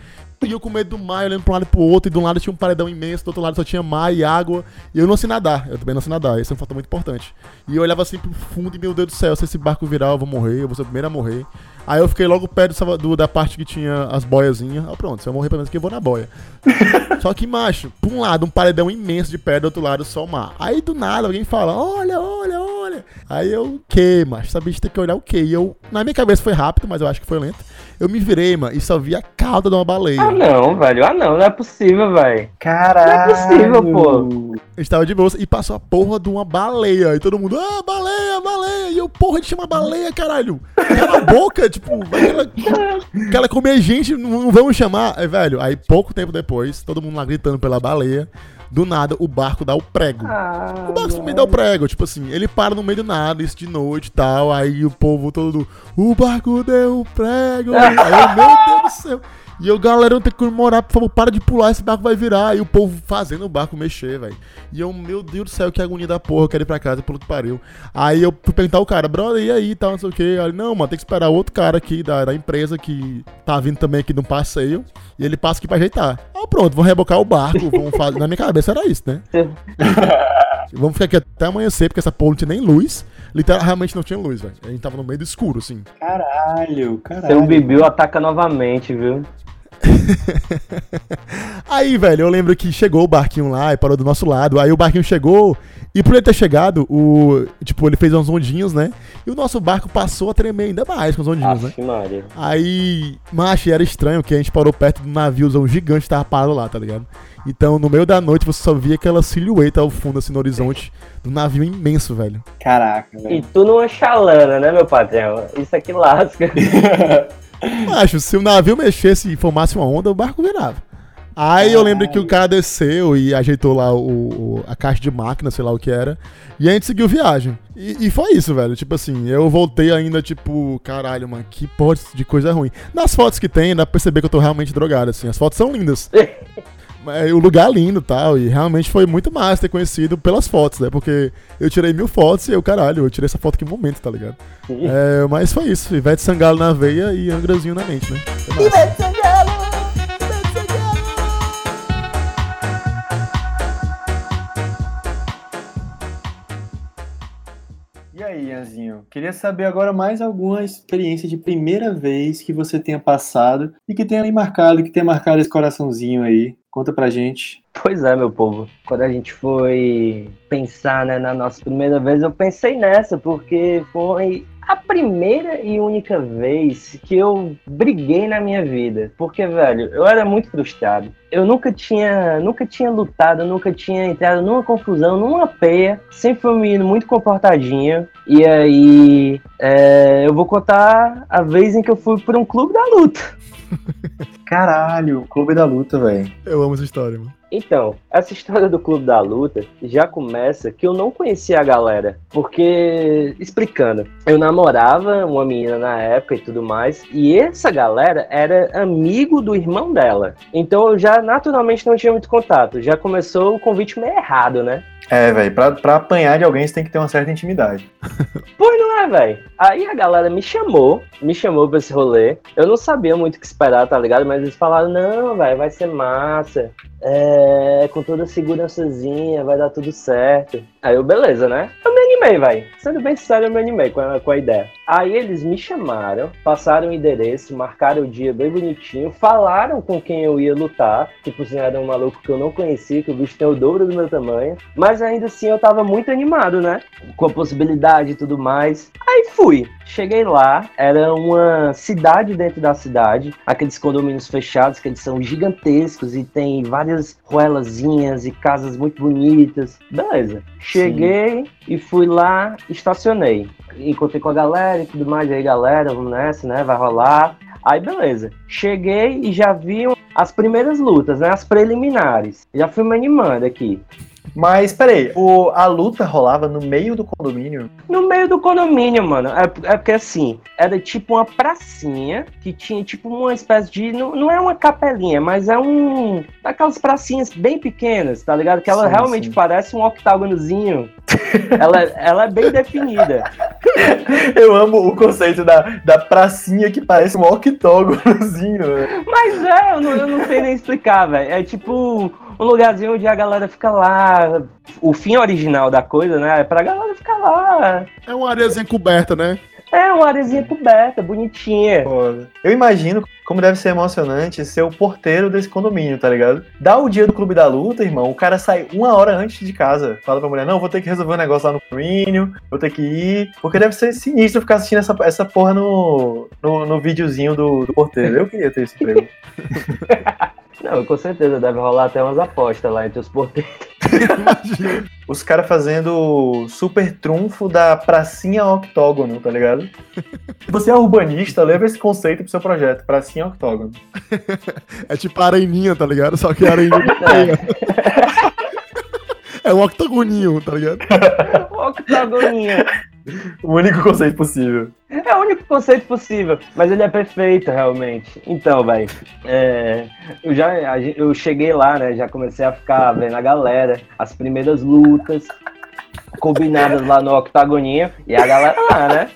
E eu com medo do mar, olhando pra um lado e pro outro, e de um lado tinha um paredão imenso, do outro lado só tinha mar e água. E eu não sei nadar, eu também não sei nadar, esse é um fator muito importante. E eu olhava assim pro fundo e, meu Deus do céu, se esse barco virar, eu vou morrer, eu vou ser o primeiro a morrer. Aí eu fiquei logo perto do, da parte que tinha as boiazinhas. Ah, pronto, se eu morrer pelo menos que eu vou na boia. (laughs) só que, macho, por um lado, um paredão imenso de pedra, do outro lado, só o mar. Aí do nada alguém fala: olha, olha, olha. Aí eu, que, macho? Essa bicha tem que olhar o quê? E eu, na minha cabeça foi rápido, mas eu acho que foi lento. Eu me virei, mano, e só vi a cauda de uma baleia. Ah, não, velho. Ah, não, não é possível, velho. Caralho. Não é possível, pô. Eu estava de bolsa e passou a porra de uma baleia. E todo mundo, ah, baleia, baleia. E eu, porra, de chama baleia, caralho. Cala a boca, (laughs) tipo, aquela, aquela comer gente, não, não vamos chamar. É, velho, aí pouco tempo depois, todo mundo lá gritando pela baleia. Do nada, o barco dá o prego. Ah, O barco também dá o prego, tipo assim, ele para no meio do nada, isso de noite e tal, aí o povo todo, o barco deu o prego, (laughs) aí eu, meu Deus do céu. E eu, galera, não tem que comemorar, por favor, para de pular, esse barco vai virar. E o povo fazendo o barco mexer, velho. E eu, meu Deus do céu, que agonia da porra, eu quero ir pra casa, pelo que pariu. Aí eu fui perguntar ao cara, brother, e aí, tal, não sei o que. Aí, não, mano, tem que esperar outro cara aqui da, da empresa que tá vindo também aqui de um passeio. E ele passa aqui pra ajeitar. Ah, pronto, vão rebocar o barco, fazer. Na minha cabeça era isso, né? (laughs) Vamos ficar aqui até amanhecer, porque essa porra não tinha nem luz. Literalmente não tinha luz, velho. A gente tava no meio do escuro, assim. Caralho, caralho. Seu Bibiu ataca novamente, viu? (laughs) Aí, velho, eu lembro que chegou o barquinho lá e parou do nosso lado. Aí o barquinho chegou e por ele ter chegado, o tipo, ele fez uns ondinhos, né? E o nosso barco passou a tremer ainda mais com os ondinhos, né? Aff, Maria. Aí, macho, era estranho que a gente parou perto de um naviozão gigante que tava parado lá, tá ligado? Então, no meio da noite, você só via aquela silhueta ao fundo, assim, no horizonte, do navio imenso, velho. Caraca, E velho. tu numa chalana, né, meu patrão? Isso aqui lasca. (laughs) Macho, se o navio mexesse e formasse uma onda, o barco virava. Aí eu lembro que o cara desceu e ajeitou lá o, o- a caixa de máquina, sei lá o que era. E a gente seguiu viagem. E, e foi isso, velho. Tipo assim, eu voltei ainda, tipo, caralho, mano, que porra de coisa ruim. Nas fotos que tem, dá pra perceber que eu tô realmente drogado, assim. As fotos são lindas. (laughs) Mas o lugar é lindo e tal. E realmente foi muito massa ter conhecido pelas fotos, né? Porque eu tirei mil fotos e eu, caralho, eu tirei essa foto que momento, tá ligado? É, mas foi isso. Ivete Sangalo na veia e Angrazinho na mente, né? Foi massa. E aí, Ianzinho? Queria saber agora mais alguma experiência de primeira vez que você tenha passado e que tenha lhe marcado, que tenha marcado esse coraçãozinho aí. Conta pra gente. Pois é, meu povo. Quando a gente foi pensar né, na nossa primeira vez, eu pensei nessa, porque foi a primeira e única vez que eu briguei na minha vida. Porque, velho, eu era muito frustrado. Eu nunca tinha, nunca tinha lutado, nunca tinha entrado numa confusão, numa peia. Sempre fui um menino muito comportadinho. E aí, é, eu vou contar a vez em que eu fui para um clube da luta. (laughs) Caralho, Clube da Luta, velho. Eu amo essa história, mano. Então, essa história do Clube da Luta já começa que eu não conhecia a galera. Porque, explicando, eu namorava uma menina na época e tudo mais, e essa galera era amigo do irmão dela. Então eu já naturalmente não tinha muito contato. Já começou o convite meio errado, né? É, velho, pra, pra apanhar de alguém você tem que ter uma certa intimidade. (laughs) Pois não é, velho. Aí a galera me chamou, me chamou pra esse rolê. Eu não sabia muito o que esperar, tá ligado? Mas eles falaram, não, velho, vai ser massa. É, com toda a segurançazinha, vai dar tudo certo. Aí eu, beleza, né? Eu me animei, velho. Sendo bem sério, eu me animei com a, com a ideia. Aí eles me chamaram, passaram o endereço, marcaram o dia bem bonitinho, falaram com quem eu ia lutar. Tipo assim, era um maluco que eu não conhecia, que o bicho tem o dobro do meu tamanho. Mas ainda assim eu tava muito animado, né? Com a possibilidade e tudo mais. Aí fui. Cheguei lá, era uma cidade dentro da cidade, aqueles condomínios fechados que eles são gigantescos e tem várias ruelazinhas e casas muito bonitas. Beleza. Cheguei e fui lá, estacionei. Encontrei com a galera e tudo mais, e aí galera, vamos nessa, né? Vai rolar. Aí beleza. Cheguei e já vi as primeiras lutas, né? As preliminares. Já fui me animando aqui. Mas, peraí, o, a luta rolava no meio do condomínio? No meio do condomínio, mano. É, é porque assim, era tipo uma pracinha que tinha tipo uma espécie de. Não, não é uma capelinha, mas é um. Aquelas pracinhas bem pequenas, tá ligado? Que ela Sim, realmente sim. parece um octágonozinho. ela, ela é bem (laughs) definida. Eu amo o conceito da, da pracinha que parece um octógonozinho. Mas é, eu não, eu não sei nem explicar, velho. É tipo um lugarzinho onde a galera fica lá. O fim original da coisa, né? É pra galera ficar lá. É uma areazinha coberta, né? É uma arezinha coberta, bonitinha. Foda. Eu imagino como deve ser emocionante ser o porteiro desse condomínio, tá ligado? Dá o dia do clube da luta, irmão, o cara sai uma hora antes de casa. Fala pra mulher, não, vou ter que resolver um negócio lá no condomínio, vou ter que ir. Porque deve ser sinistro ficar assistindo essa, essa porra no, no, no videozinho do, do porteiro. Eu queria ter esse (laughs) emprego. Não, com certeza deve rolar até umas apostas lá entre os porteiros. (laughs) Imagina. Os caras fazendo super trunfo da pracinha octógono, tá ligado? Se você é urbanista, leva esse conceito pro seu projeto, pracinha octógono. É tipo a areninha, tá ligado? Só que a areninha é (laughs) um octogoninho, tá ligado? (laughs) Octagoninha. O único conceito possível. É o único conceito possível, mas ele é perfeito, realmente. Então, velho, é, eu já eu cheguei lá, né? Já comecei a ficar vendo a galera, as primeiras lutas combinadas lá no octagoninho e a galera lá, né?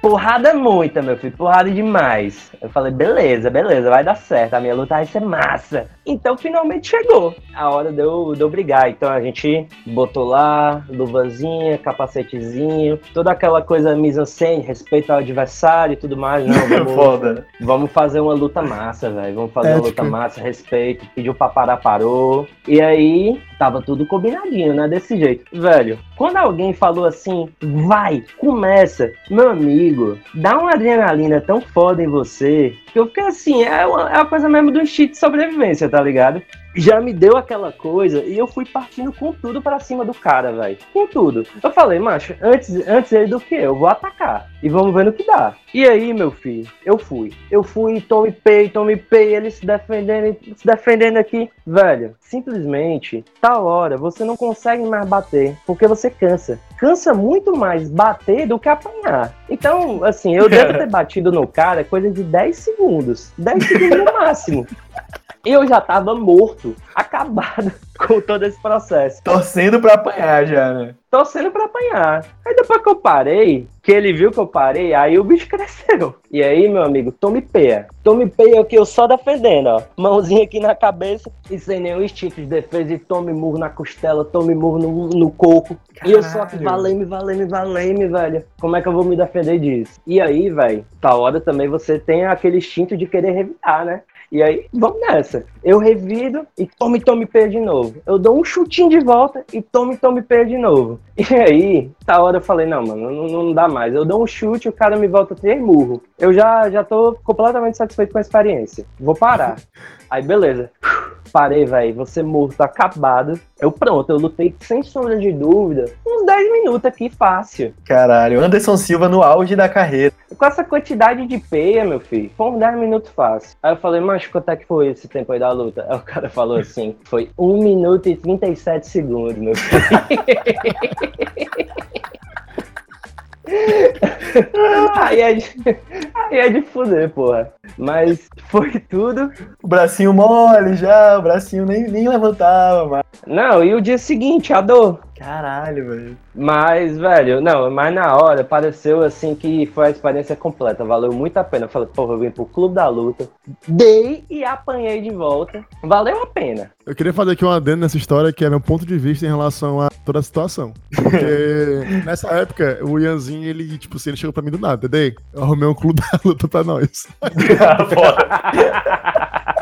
Porrada muita, meu filho, porrada demais. Eu falei, beleza, beleza, vai dar certo, a minha luta vai ser massa. Então finalmente chegou a hora de eu, de eu brigar. Então a gente botou lá, luvazinha, capacetezinho, toda aquela coisa mise-en-scène, respeito ao adversário e tudo mais. Não, (laughs) vamos, Foda. vamos fazer uma luta massa, velho. Vamos fazer uma Ética. luta massa, respeito. Pediu pra parar, parou. E aí, tava tudo combinadinho, né? Desse jeito. Velho, quando alguém falou assim, vai, começa, meu amigo, dá uma adrenalina tão foda em você, que eu fiquei assim, é uma, é uma coisa mesmo do instinto de sobrevivência, tá ligado? Já me deu aquela coisa e eu fui partindo com tudo pra cima do cara, velho. Com tudo. Eu falei, macho, antes, antes ele do que eu, vou atacar. E vamos ver no que dá. E aí, meu filho, eu fui. Eu fui, tome pay, tome pay, ele se defendendo, se defendendo aqui. Velho, simplesmente, tal hora, você não consegue mais bater, porque você cansa. Cansa muito mais bater do que apanhar. Então, assim, eu (laughs) devo ter batido no cara coisa de 10 segundos. 10 segundos no máximo. (laughs) Eu já tava morto, acabado (laughs) com todo esse processo Torcendo pra apanhar já, né? torcendo pra apanhar. Aí depois que eu parei, que ele viu que eu parei, aí o bicho cresceu. E aí, meu amigo, tome peia. Tome peia aqui, eu só defendendo, ó. Mãozinha aqui na cabeça e sem nenhum instinto de defesa. E tome murro na costela, tome murro no, no coco. E eu só aqui, Caralho. valei-me, valei-me, valei-me, velho. Como é que eu vou me defender disso? E aí, velho, tá hora também você tem aquele instinto de querer revidar, né? E aí, vamos nessa. Eu revido e tome, tome pé de novo. Eu dou um chutinho de volta e tome, tome pé de novo. E aí, tá hora eu falei, não, mano, não, não dá mais. Eu dou um chute e o cara me volta três murro. Eu já, já tô completamente satisfeito com a experiência. Vou parar. (laughs) Aí, beleza. Parei, velho. Você morto, acabado. Eu pronto, eu lutei sem sombra de dúvida. Uns 10 minutos aqui, fácil. Caralho, Anderson Silva no auge da carreira. Com essa quantidade de peia, meu filho, foi uns 10 minutos fácil. Aí eu falei, mas quanto é que foi esse tempo aí da luta? Aí o cara falou assim, foi 1 minuto e 37 segundos, meu filho. (laughs) aí, é de, aí é de fuder, porra. Mas foi tudo. O bracinho mole já, o bracinho nem, nem levantava. Não, e o dia seguinte, a dor. Caralho, velho. Mas, velho, não, mas na hora pareceu assim que foi a experiência completa, valeu muito a pena. Eu falei, porra, eu vim pro Clube da Luta, dei e apanhei de volta. Valeu a pena. Eu queria fazer aqui um adendo nessa história, que é meu ponto de vista em relação a toda a situação. Porque (laughs) nessa época, o Ianzinho, ele, tipo assim, ele chegou pra mim do nada, Dedê, eu arrumei um clube da luta pra nós. (laughs) Foda. (laughs)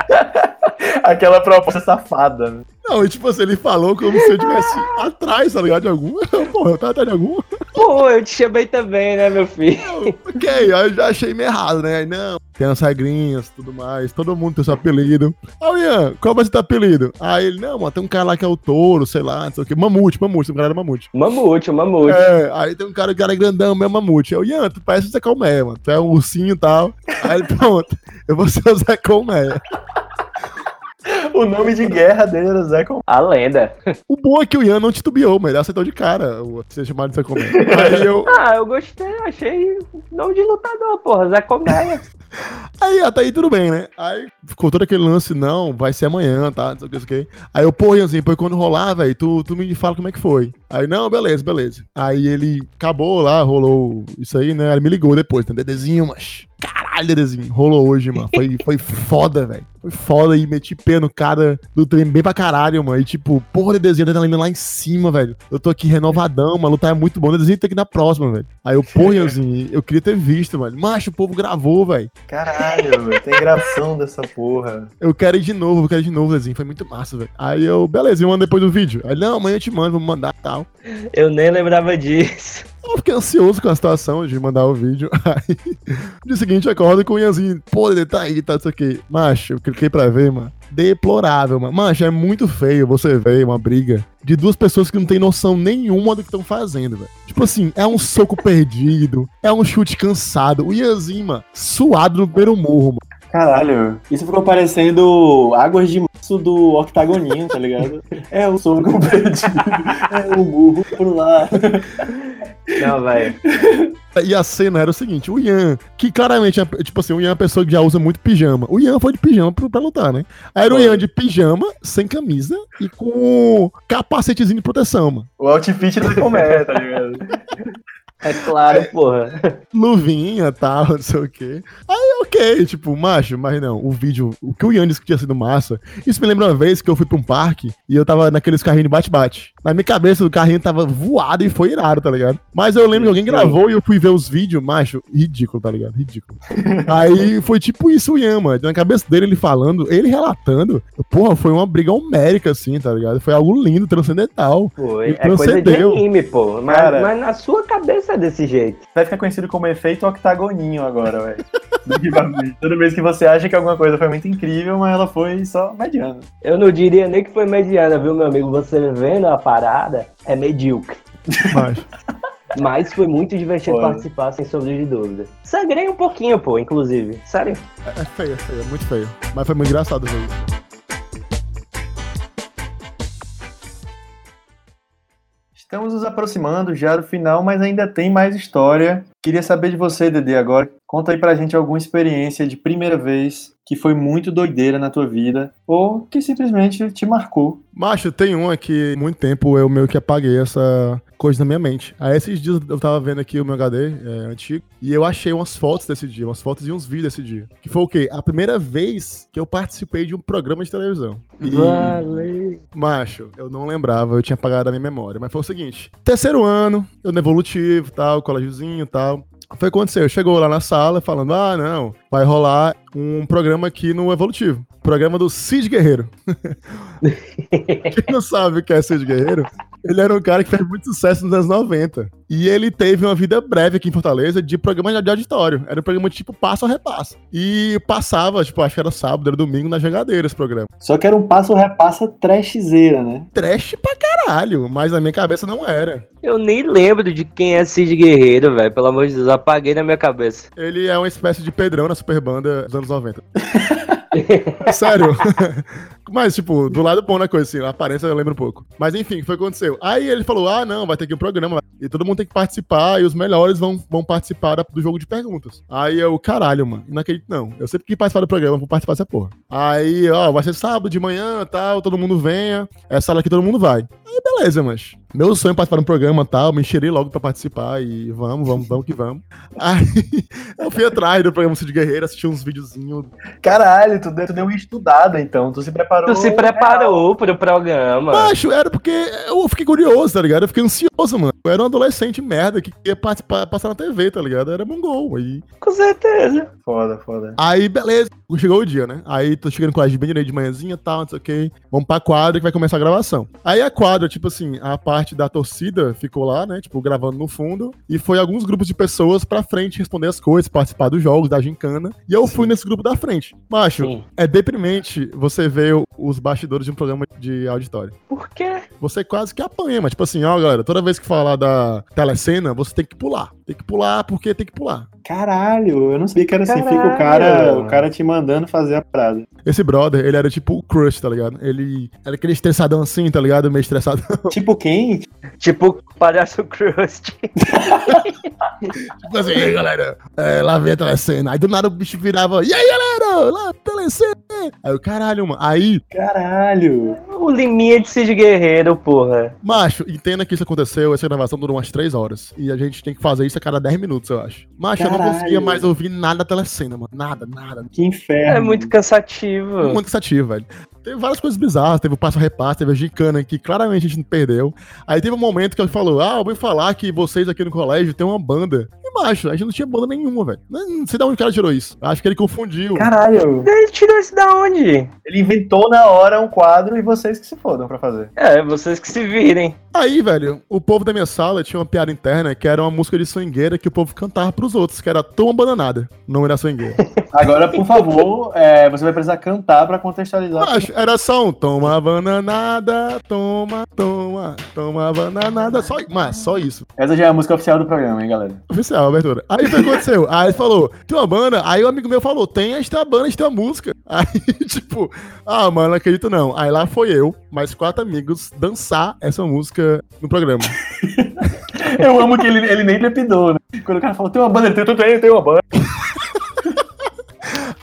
Aquela proposta safada, né? Não, e tipo assim, ele falou como se eu estivesse atrás, tá ligado? De algum. (laughs) Porra, eu tava atrás de algum. Pô, eu te chamei também, né, meu filho? ok, aí eu já achei meio errado, né? Aí, não, tem as regrinhas tudo mais, todo mundo tem seu apelido. O Ian, qual vai ser teu apelido? Aí ele, não, mano, tem um cara lá que é o touro, sei lá, não sei o quê. Mamute, mamute, um cara era mamute. Mamute, o mamute. É, aí tem um cara, um cara grandão, meu mamute. Eu, Ian, tu parece o Zé Colmeia, mano. Tu é um ursinho e tal. Aí ele, pronto, eu vou ser o Zé Colmeia. O nome de guerra dele era Zé Colmeia. A lenda. (laughs) O bom é que o Ian não titubeou, mas ele aceitou de cara o ser chamado de Zé Colmeia. Aí eu. (laughs) Ah, eu gostei, achei nome de lutador, porra. Zé Colmeia. (laughs) Aí até aí tudo bem, né? Aí ficou todo aquele lance, não, vai ser amanhã, tá? Não sei o que, não sei o que. Aí eu, pô, Ianzinho, depois quando rolar, velho, tu, tu me fala como é que foi. Aí, não, beleza, beleza. Aí ele acabou lá, rolou isso aí, né? Aí ele me ligou depois, né? Dedezinho, mas. Caralho, Dedezinho, rolou hoje, mano. Foi, foi foda, velho. Foi foda e meti pé no cara do treino bem pra caralho, mano. E tipo, porra, Dedezinho, adrenalina lá em cima, velho. Eu tô aqui renovadão, mano. Lutar é muito bom. Dedezinho tem que ir na próxima, velho. Aí eu, porra, (laughs) Ianzinho, eu queria ter visto, mano. Macho, o povo gravou, velho. Caralho, velho. Tem gravação (laughs) dessa porra. Eu quero ir de novo, eu quero ir de novo, Dedezinho. Foi muito massa, velho. Aí eu, beleza, eu mando depois do vídeo. Aí, não, amanhã eu te mando, vou mandar e tal. Eu nem lembrava disso. Eu fiquei ansioso com a situação de mandar o vídeo. (laughs) Aí, dia seguinte, acordo com o Ianzinho, pô, ele tá aí, tá isso aqui. Macho, eu cliquei pra ver, mano. Deplorável, mano. Macho, é muito feio você ver uma briga de duas pessoas que não tem noção nenhuma do que estão fazendo, velho. Tipo assim, é um soco perdido, é um chute cansado. O Ianzinho, mano, suado no primeiro morro, mano. Caralho, isso ficou parecendo águas de março do octagoninho, tá ligado? É o soco (laughs) perdido, é o burro pro lado. Não, velho. E a cena era o seguinte, o Ian, que claramente, é, tipo assim, o Ian é uma pessoa que já usa muito pijama. O Ian foi de pijama pra, pra lutar, né? Aí era o. Ian de pijama, sem camisa e com capacetezinho de proteção, mano. O outfit da comédia, tá ligado? (laughs) É claro, porra. Luvinha, tal, não sei o quê. Aí, ok, tipo, macho, mas não, o vídeo, o que o Ian disse que tinha sido massa, isso me lembra uma vez que eu fui pra um parque e eu tava naqueles carrinhos de bate-bate. Na minha cabeça, o carrinho tava voado e foi irado, tá ligado? Mas eu lembro que alguém gravou e eu fui ver os vídeos, macho, ridículo, tá ligado? Ridículo. (laughs) Aí foi tipo isso o Ian, mano. Na cabeça dele, ele falando, ele relatando, porra, foi uma briga homérica, assim, tá ligado? Foi algo lindo, transcendental. Foi. É coisa de anime, pô. Mas, Cara. mas na sua cabeça é desse jeito. Vai ficar conhecido como efeito octagoninho agora, velho. Do que bagulho. Toda vez que você acha que alguma coisa foi muito incrível, mas ela foi só mediana. Eu não diria nem que foi mediana, viu, meu amigo? Você vendo a parada, é medíocre. Macho. (laughs) Mas foi muito divertido Foi. participar, sem sombra de dúvida. Sangrei um pouquinho, pô, inclusive. Sério. É é feio, é feio, é muito feio. Mas foi muito engraçado ver isso. Estamos nos aproximando já do final, mas ainda tem mais história. Queria saber de você, Dede, agora. Conta aí pra gente alguma experiência de primeira vez que foi muito doideira na tua vida ou que simplesmente te marcou. Macho, tem uma que muito tempo eu meio que apaguei essa coisa na minha mente. Aí esses dias eu tava vendo aqui o meu HD é, antigo e eu achei umas fotos desse dia, umas fotos e uns vídeos desse dia. Que foi o quê? A primeira vez que eu participei de um programa de televisão. E, Vale. Macho, eu não lembrava, eu tinha apagado a minha memória. Mas foi o seguinte: terceiro ano, eu no evolutivo, tal, colégiozinho tal. Foi o que aconteceu. Chegou lá na sala falando: ah, não, vai rolar um programa aqui no Evolutivo. Programa do Cid Guerreiro. (laughs) Quem não sabe o que é Cid Guerreiro? Ele era um cara que fez muito sucesso nos anos 90. E ele teve uma vida breve aqui em Fortaleza de programa de auditório. Era um programa tipo passo a repasso. E passava, tipo, acho que era sábado, era domingo, na jogadeira esse programa. Só que era um passo repassa trashzeira, né? Trash pra caralho, mas na minha cabeça não era. Eu nem lembro de quem é Cid Guerreiro, velho. Pelo amor de Deus, apaguei na minha cabeça. Ele é uma espécie de Pedrão na Superbanda dos anos 90. (laughs) Sério. (laughs) Mas, tipo, do lado bom na coisa, assim, a aparência eu lembro um pouco. Mas enfim, foi o que aconteceu. Aí ele falou: ah, não, vai ter aqui um programa. E todo mundo tem que participar, e os melhores vão, vão participar do jogo de perguntas. Aí eu, caralho, mano, não acredito, não. Eu sempre quis participar do programa, vou participar dessa porra. Aí, ó, vai ser sábado de manhã tal, todo mundo venha. Essa sala aqui todo mundo vai. Aí, beleza, mas. Meu sonho é participar de um programa tal, me encherei logo pra participar e vamos, vamos, vamos que vamos. (laughs) Aí eu fui atrás do programa Cid Guerreiro, assisti uns videozinhos Caralho, tu deu, tu deu uma estudada então, tu se preparou. Tu se preparou pro programa. Macho, era porque eu fiquei curioso, tá ligado? Eu fiquei ansioso, mano. Eu era um adolescente merda que ia participar, passar na TV, tá ligado? Eu era mongol. Aí, Com certeza. Foda, foda. aí, beleza. Chegou o dia, né? Aí tô chegando com a bem direito de manhãzinha e tal, não sei o que. Vamos pra quadra que vai começar a gravação. Aí a quadra, tipo assim, a parte da torcida ficou lá, né? Tipo, gravando no fundo. E foi alguns grupos de pessoas pra frente responder as coisas, participar dos jogos, da gincana. E eu fui nesse grupo da frente. Macho, Sim. é deprimente você ver os bastidores de um programa de auditório. Por quê? você quase que apanha, mas tipo assim, ó, galera, toda vez que falar da telecena, você tem que pular. Tem que pular porque tem que pular. Caralho, eu não sabia que era assim. Fica o cara, o cara te mandando fazer a parada. Esse brother, ele era tipo o crush, tá ligado? Ele era aquele estressadão assim, tá ligado? Meio estressadão. (laughs) tipo quem? Tipo o palhaço Crust. (laughs) Tipo assim, e aí, galera, é, lá vem a telecena. Aí do nada o bicho virava, e aí, galera, lá, telecena. Aí o caralho, mano. Aí, Caralho. o Liminha de Cid Guerreiro, porra. macho, entenda que isso aconteceu, essa gravação durou umas 3 horas. E a gente tem que fazer isso a cada 10 minutos, eu acho. Macho, eu não Caralho. conseguia mais ouvir nada da telecena, mano. Nada, nada. Que inferno. É muito cansativo. Muito cansativo, velho. Teve várias coisas bizarras, teve o passo a repasso, teve a gincana que claramente a gente não perdeu. Aí teve um momento que ele falou: Ah, eu ouvi falar que vocês aqui no colégio tem uma banda. E macho, a gente não tinha banda nenhuma, velho. Não sei de onde o cara tirou isso. Acho que ele confundiu. Caralho. Ele tirou isso da onde? Ele inventou na hora um quadro e vocês que se fodam pra fazer. É, vocês que se virem. Aí, velho, o povo da minha sala tinha uma piada interna que era uma música de swingueira que o povo cantava pros outros, que era Toma Bananada. Não era swingueira. Agora, por favor, é, você vai precisar cantar pra contextualizar. Macho, era só um Toma Bananada, toma, toma, toma bananada. Só, mas, só isso. Essa já é a música oficial do programa, hein, galera? Oficial, abertura. Aí o que aconteceu? Aí ele falou, tem uma banda? Aí o amigo meu falou, tem, a gente tem uma banda, a gente tem uma música. (laughs) Aí, tipo, ah, mano, não acredito não. Aí lá foi eu, mais quatro amigos, dançar essa música no programa. (laughs) Eu amo que ele, ele nem trepidou, né? Quando o cara falou, tem uma banda, ele tem, tem, tem uma banda. (laughs)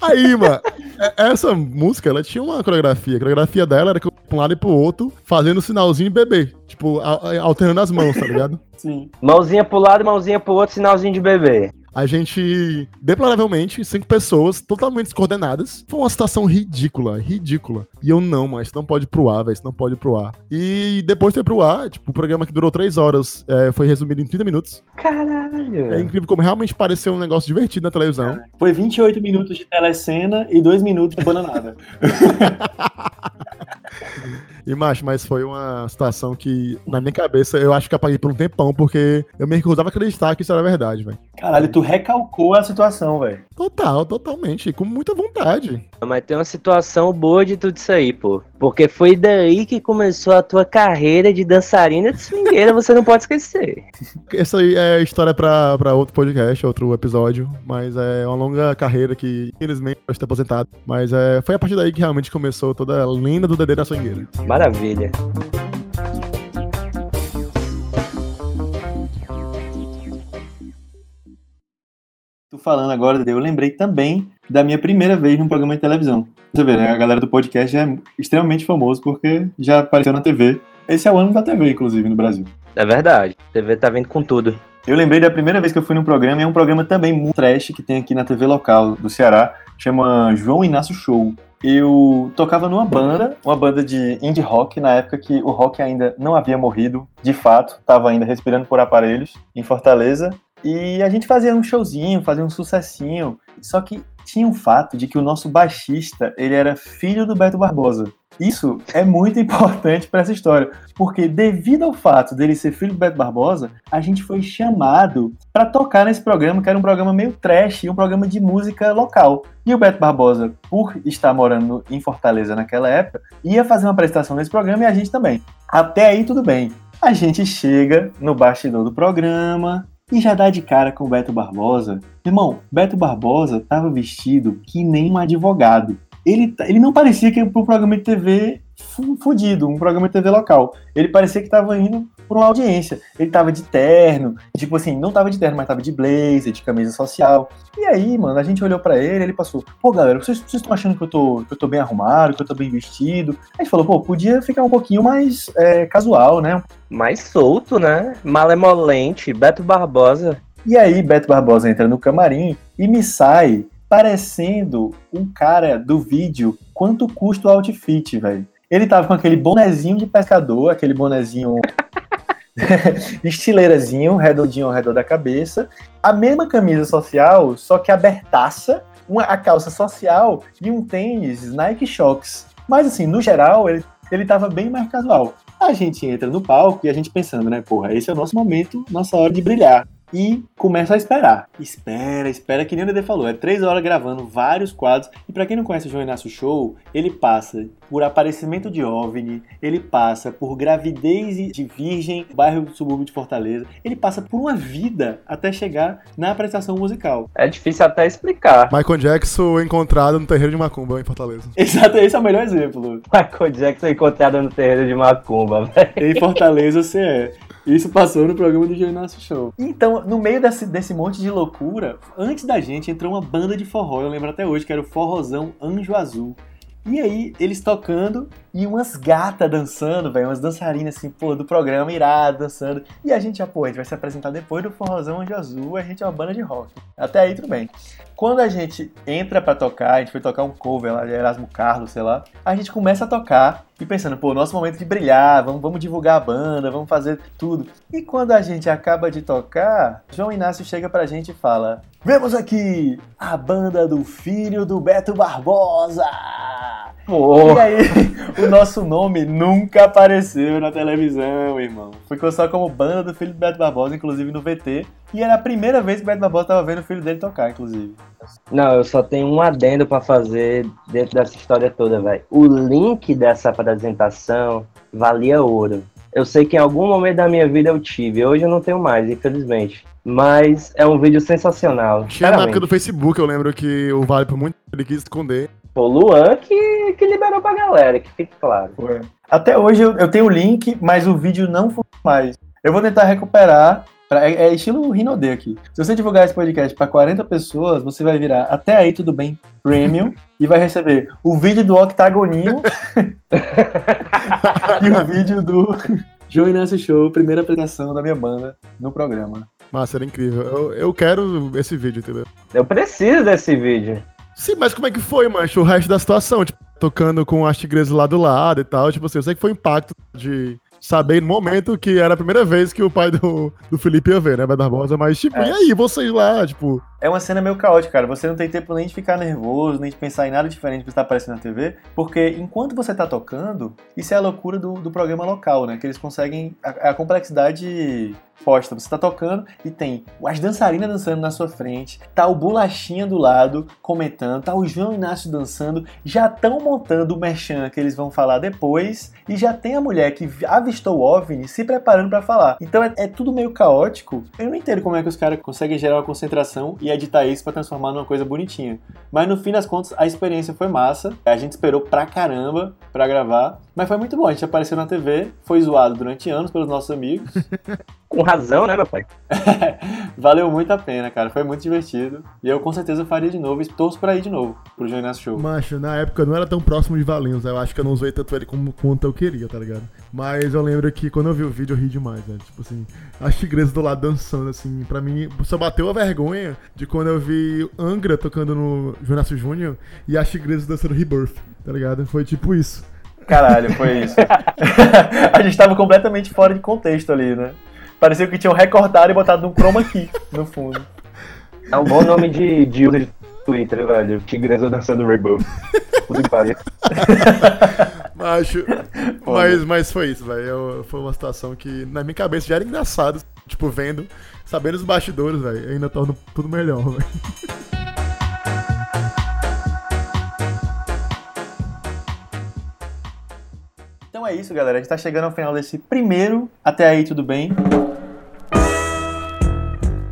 Aí, mano, é- essa música, ela tinha uma coreografia. A coreografia dela era que eu ia pra um lado e pro outro, fazendo o sinalzinho de bebê. Tipo, alternando as mãos, tá ligado? Sim. Mãozinha pro lado, mãozinha pro outro, sinalzinho de bebê. A gente, deploravelmente, cinco pessoas totalmente descoordenadas. Foi uma situação ridícula, ridícula. E eu não, mas isso não pode ir pro ar, velho. Isso não pode ir pro ar. E depois foi pro ar, tipo, o programa que durou três horas é, foi resumido em 30 minutos. É Caralho. incrível como realmente pareceu um negócio divertido na televisão. Foi 28 minutos de telecena e 2 minutos de bananada. (laughs) E, macho, mas foi uma situação que, na minha cabeça, eu acho que apaguei por um tempão, porque eu me recusava a acreditar que isso era verdade, velho. Caralho, tu recalcou a situação, velho. Total, totalmente. Com muita vontade. Mas tem uma situação boa de tudo isso aí, pô. Porque foi daí que começou a tua carreira de dançarina de swingueira, você não pode esquecer. (laughs) Essa aí é história pra outro podcast, outro episódio, mas é uma longa carreira que, infelizmente, eu estou aposentado. Mas é, foi a partir daí que realmente começou toda a lenda do Dedê da Swingueira. Maravilha. Tu falando agora, eu lembrei também da minha primeira vez num programa de televisão. Você vê, né? A galera do podcast é extremamente famoso porque já apareceu na TV. Esse é o ano da TV, inclusive, no Brasil. É verdade. A TV tá vindo com tudo. Eu lembrei da primeira vez que eu fui num programa, e é um programa também muito trash que tem aqui na TV local do Ceará, chama João Inácio Show. Eu tocava numa banda, uma banda de indie rock, na época que o rock ainda não havia morrido, de fato, estava ainda respirando por aparelhos, em Fortaleza. E a gente fazia um showzinho, fazia um sucessinho. Só que tinha um fato de que o nosso baixista, ele era filho do Beto Barbosa. Isso é muito (laughs) importante para essa história, porque devido ao fato dele ser filho do Beto Barbosa, a gente foi chamado para tocar nesse programa, que era um programa meio trash, um programa de música local. E o Beto Barbosa, por estar morando em Fortaleza naquela época, ia fazer uma apresentação nesse programa e a gente também. Até aí tudo bem. A gente chega no bastidor do programa, e já dá de cara com Beto Barbosa. Irmão, Beto Barbosa tava vestido que nem um advogado. Ele, ele não parecia que ia pro programa de TV fu- fudido, um programa de TV local. Ele parecia que tava indo por uma audiência. Ele tava de terno, tipo assim, não tava de terno, mas tava de blazer, de camisa social. E aí, mano, a gente olhou pra ele, ele passou, pô, galera, vocês vocês estão achando que eu, tô, que eu tô bem arrumado, que eu tô bem vestido? A gente falou, pô, podia ficar um pouquinho mais é, casual, né? Mais solto, né? Malemolente. Beto Barbosa. E aí, Beto Barbosa entra no camarim e me sai parecendo um cara do vídeo quanto custa o outfit, velho. Ele tava com aquele bonezinho de pescador, aquele bonezinho (laughs) estileirazinho, redondinho ao redor da cabeça, a mesma camisa social, só que abertaça, uma, a calça social e um tênis Nike Shox. Mas assim, no geral, ele, ele tava bem mais casual. A gente entra no palco e a gente pensando, né, porra, esse é o nosso momento, nossa hora de brilhar. E começa a esperar. Espera, espera, que nem o Dede falou. É três horas gravando vários quadros. E para quem não conhece o João Inácio Show, ele passa por aparecimento de OVNI, ele passa por gravidez de virgem, bairro do subúrbio de Fortaleza. Ele passa por uma vida até chegar na apresentação musical. É difícil até explicar. (laughs) Michael Jackson encontrado no terreiro de Macumba, em Fortaleza. Exato, esse é o melhor exemplo. Michael Jackson encontrado no terreiro de Macumba, (laughs) velho. Em Fortaleza você é. Isso passou no programa do Jonas Show. Então, no meio desse, desse monte de loucura, antes da gente entrou uma banda de forró, eu lembro até hoje, que era o Forrozão Anjo Azul. E aí, eles tocando e umas gatas dançando, velho, umas dançarinas assim, pô, do programa irado, dançando. E a gente já, pô, a gente vai se apresentar depois do Forrozão Anjo Azul, a gente é uma banda de rock. Até aí, tudo bem. Quando a gente entra pra tocar, a gente foi tocar um cover lá de Erasmo Carlos, sei lá, a gente começa a tocar e pensando, pô, nosso momento de brilhar, vamos, vamos divulgar a banda, vamos fazer tudo. E quando a gente acaba de tocar, João Inácio chega pra gente e fala: Vemos aqui a banda do filho do Beto Barbosa! Pô, E aí, (laughs) o nosso nome nunca apareceu na televisão, irmão. Ficou só como banda do filho do Beto Barbosa, inclusive no VT. E era a primeira vez que o Beto Barbosa tava vendo o filho dele tocar, inclusive. Não, eu só tenho um adendo pra fazer dentro dessa história toda, velho. O link dessa apresentação valia ouro. Eu sei que em algum momento da minha vida eu tive, hoje eu não tenho mais, infelizmente. Mas é um vídeo sensacional. Tinha na época do Facebook, eu lembro que o Vale por muito ele quis esconder. Pô, Luan que, que liberou pra galera, que fique claro. Até hoje eu, eu tenho o link, mas o vídeo não funciona mais. Eu vou tentar recuperar. Pra- é, é estilo Rinode aqui. Se você divulgar esse podcast para 40 pessoas, você vai virar até aí tudo bem premium (laughs) e vai receber o vídeo do Octagoninho (laughs) e o vídeo do João Inácio Show, primeira apresentação da minha banda no programa. Massa, era incrível. Eu, eu quero esse vídeo, entendeu? Eu preciso desse vídeo. Sim, mas como é que foi, mancho, o resto da situação? Tipo, tocando com as tigresas lá do lado e tal. Tipo assim, eu sei que foi o impacto de saber no momento que era a primeira vez que o pai do, do Felipe ia ver, né, Barbosa. Mas, tipo, É. e aí, vocês lá, tipo... É uma cena meio caótica, cara. Você não tem tempo nem de ficar nervoso, nem de pensar em nada diferente do que está aparecendo na TV, porque enquanto você tá tocando, isso é a loucura do, do programa local, né? Que eles conseguem. A, a complexidade posta. Você tá tocando e tem as dançarinas dançando na sua frente, tá o Bolachinha do lado comentando, tá o João Inácio dançando, já estão montando o merchan que eles vão falar depois, e já tem a mulher que avistou o OVNI se preparando pra falar. Então é, é tudo meio caótico. Eu não entendo como é que os caras conseguem gerar uma concentração e editar isso pra transformar numa coisa bonitinha. Mas no fim das contas, a experiência foi massa. A gente esperou pra caramba pra gravar. Mas foi muito bom. A gente apareceu na TV, foi zoado durante anos pelos nossos amigos. (laughs) Com razão, né, meu pai? (laughs) Valeu muito a pena, cara. Foi muito divertido. E eu com certeza faria de novo. E torço pra ir de novo pro Inácio Show. Mancho, na época eu não era tão próximo de Valinhos, eu acho que eu não usei tanto ele como, quanto eu queria, tá ligado? Mas eu lembro que quando eu vi o vídeo eu ri demais, né? Tipo assim, as tigresas do lado dançando, assim, pra mim, só bateu a vergonha de quando eu vi Angra tocando no Jonas Júnior e as tigresas dançando Rebirth, tá ligado? Foi tipo isso. Caralho, foi isso. (laughs) (laughs) a gente tava completamente fora de contexto ali, né? Parecia que tinham recortado e botado num chroma key no fundo. É um bom nome de, de user de Twitter, velho. Tigresa dançando Rainbow. Puta que pariu. (laughs) Macho, mas, mas foi isso, velho. Foi uma situação que na minha cabeça já era engraçado, tipo, vendo, sabendo os bastidores, velho. Ainda torna tudo melhor, velho. Então é isso, galera. A gente tá chegando ao final desse primeiro. Até aí, tudo bem?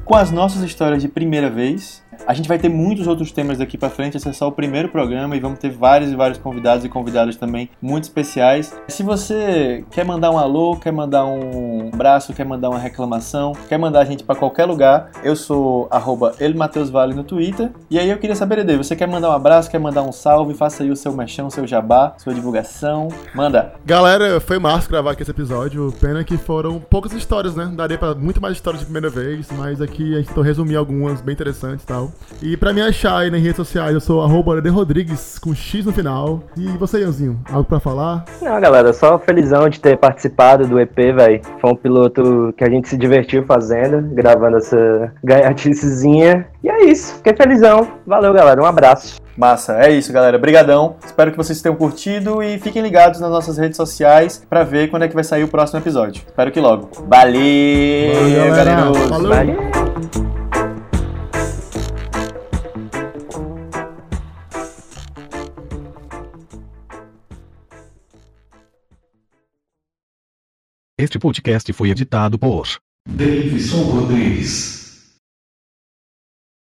Com as nossas histórias de primeira vez. A gente vai ter muitos outros temas daqui pra frente, esse é só o primeiro programa e vamos ter vários e vários convidados e convidadas também muito especiais. Se você quer mandar um alô, quer mandar um abraço, quer mandar uma reclamação, quer mandar a gente pra qualquer lugar, eu sou arroba elmateusvale no Twitter. E aí eu queria saber, Ede, você quer mandar um abraço, quer mandar um salve, faça aí o seu mexão, seu jabá, sua divulgação. Manda! Galera, foi massa gravar aqui esse episódio. Pena que foram poucas histórias, né? Daria pra muito mais histórias de primeira vez, mas aqui a gente resumir algumas bem interessantes e tal. E pra me achar aí nas redes sociais, eu sou arroba Rodrigues com X no final. E você, Ianzinho, algo pra falar? Não, galera, só felizão de ter participado do EP, velho. Foi um piloto que a gente se divertiu fazendo, gravando essa gaiaticezinha. E é isso, fiquei felizão. Valeu, galera, um abraço. Massa, é isso, galera. Brigadão. Espero que vocês tenham curtido e fiquem ligados nas nossas redes sociais pra ver quando é que vai sair o próximo episódio. Espero que logo. Valeu, Valeu, galera. Falou. Valeu. Este podcast foi editado por Davidson Rodrigues.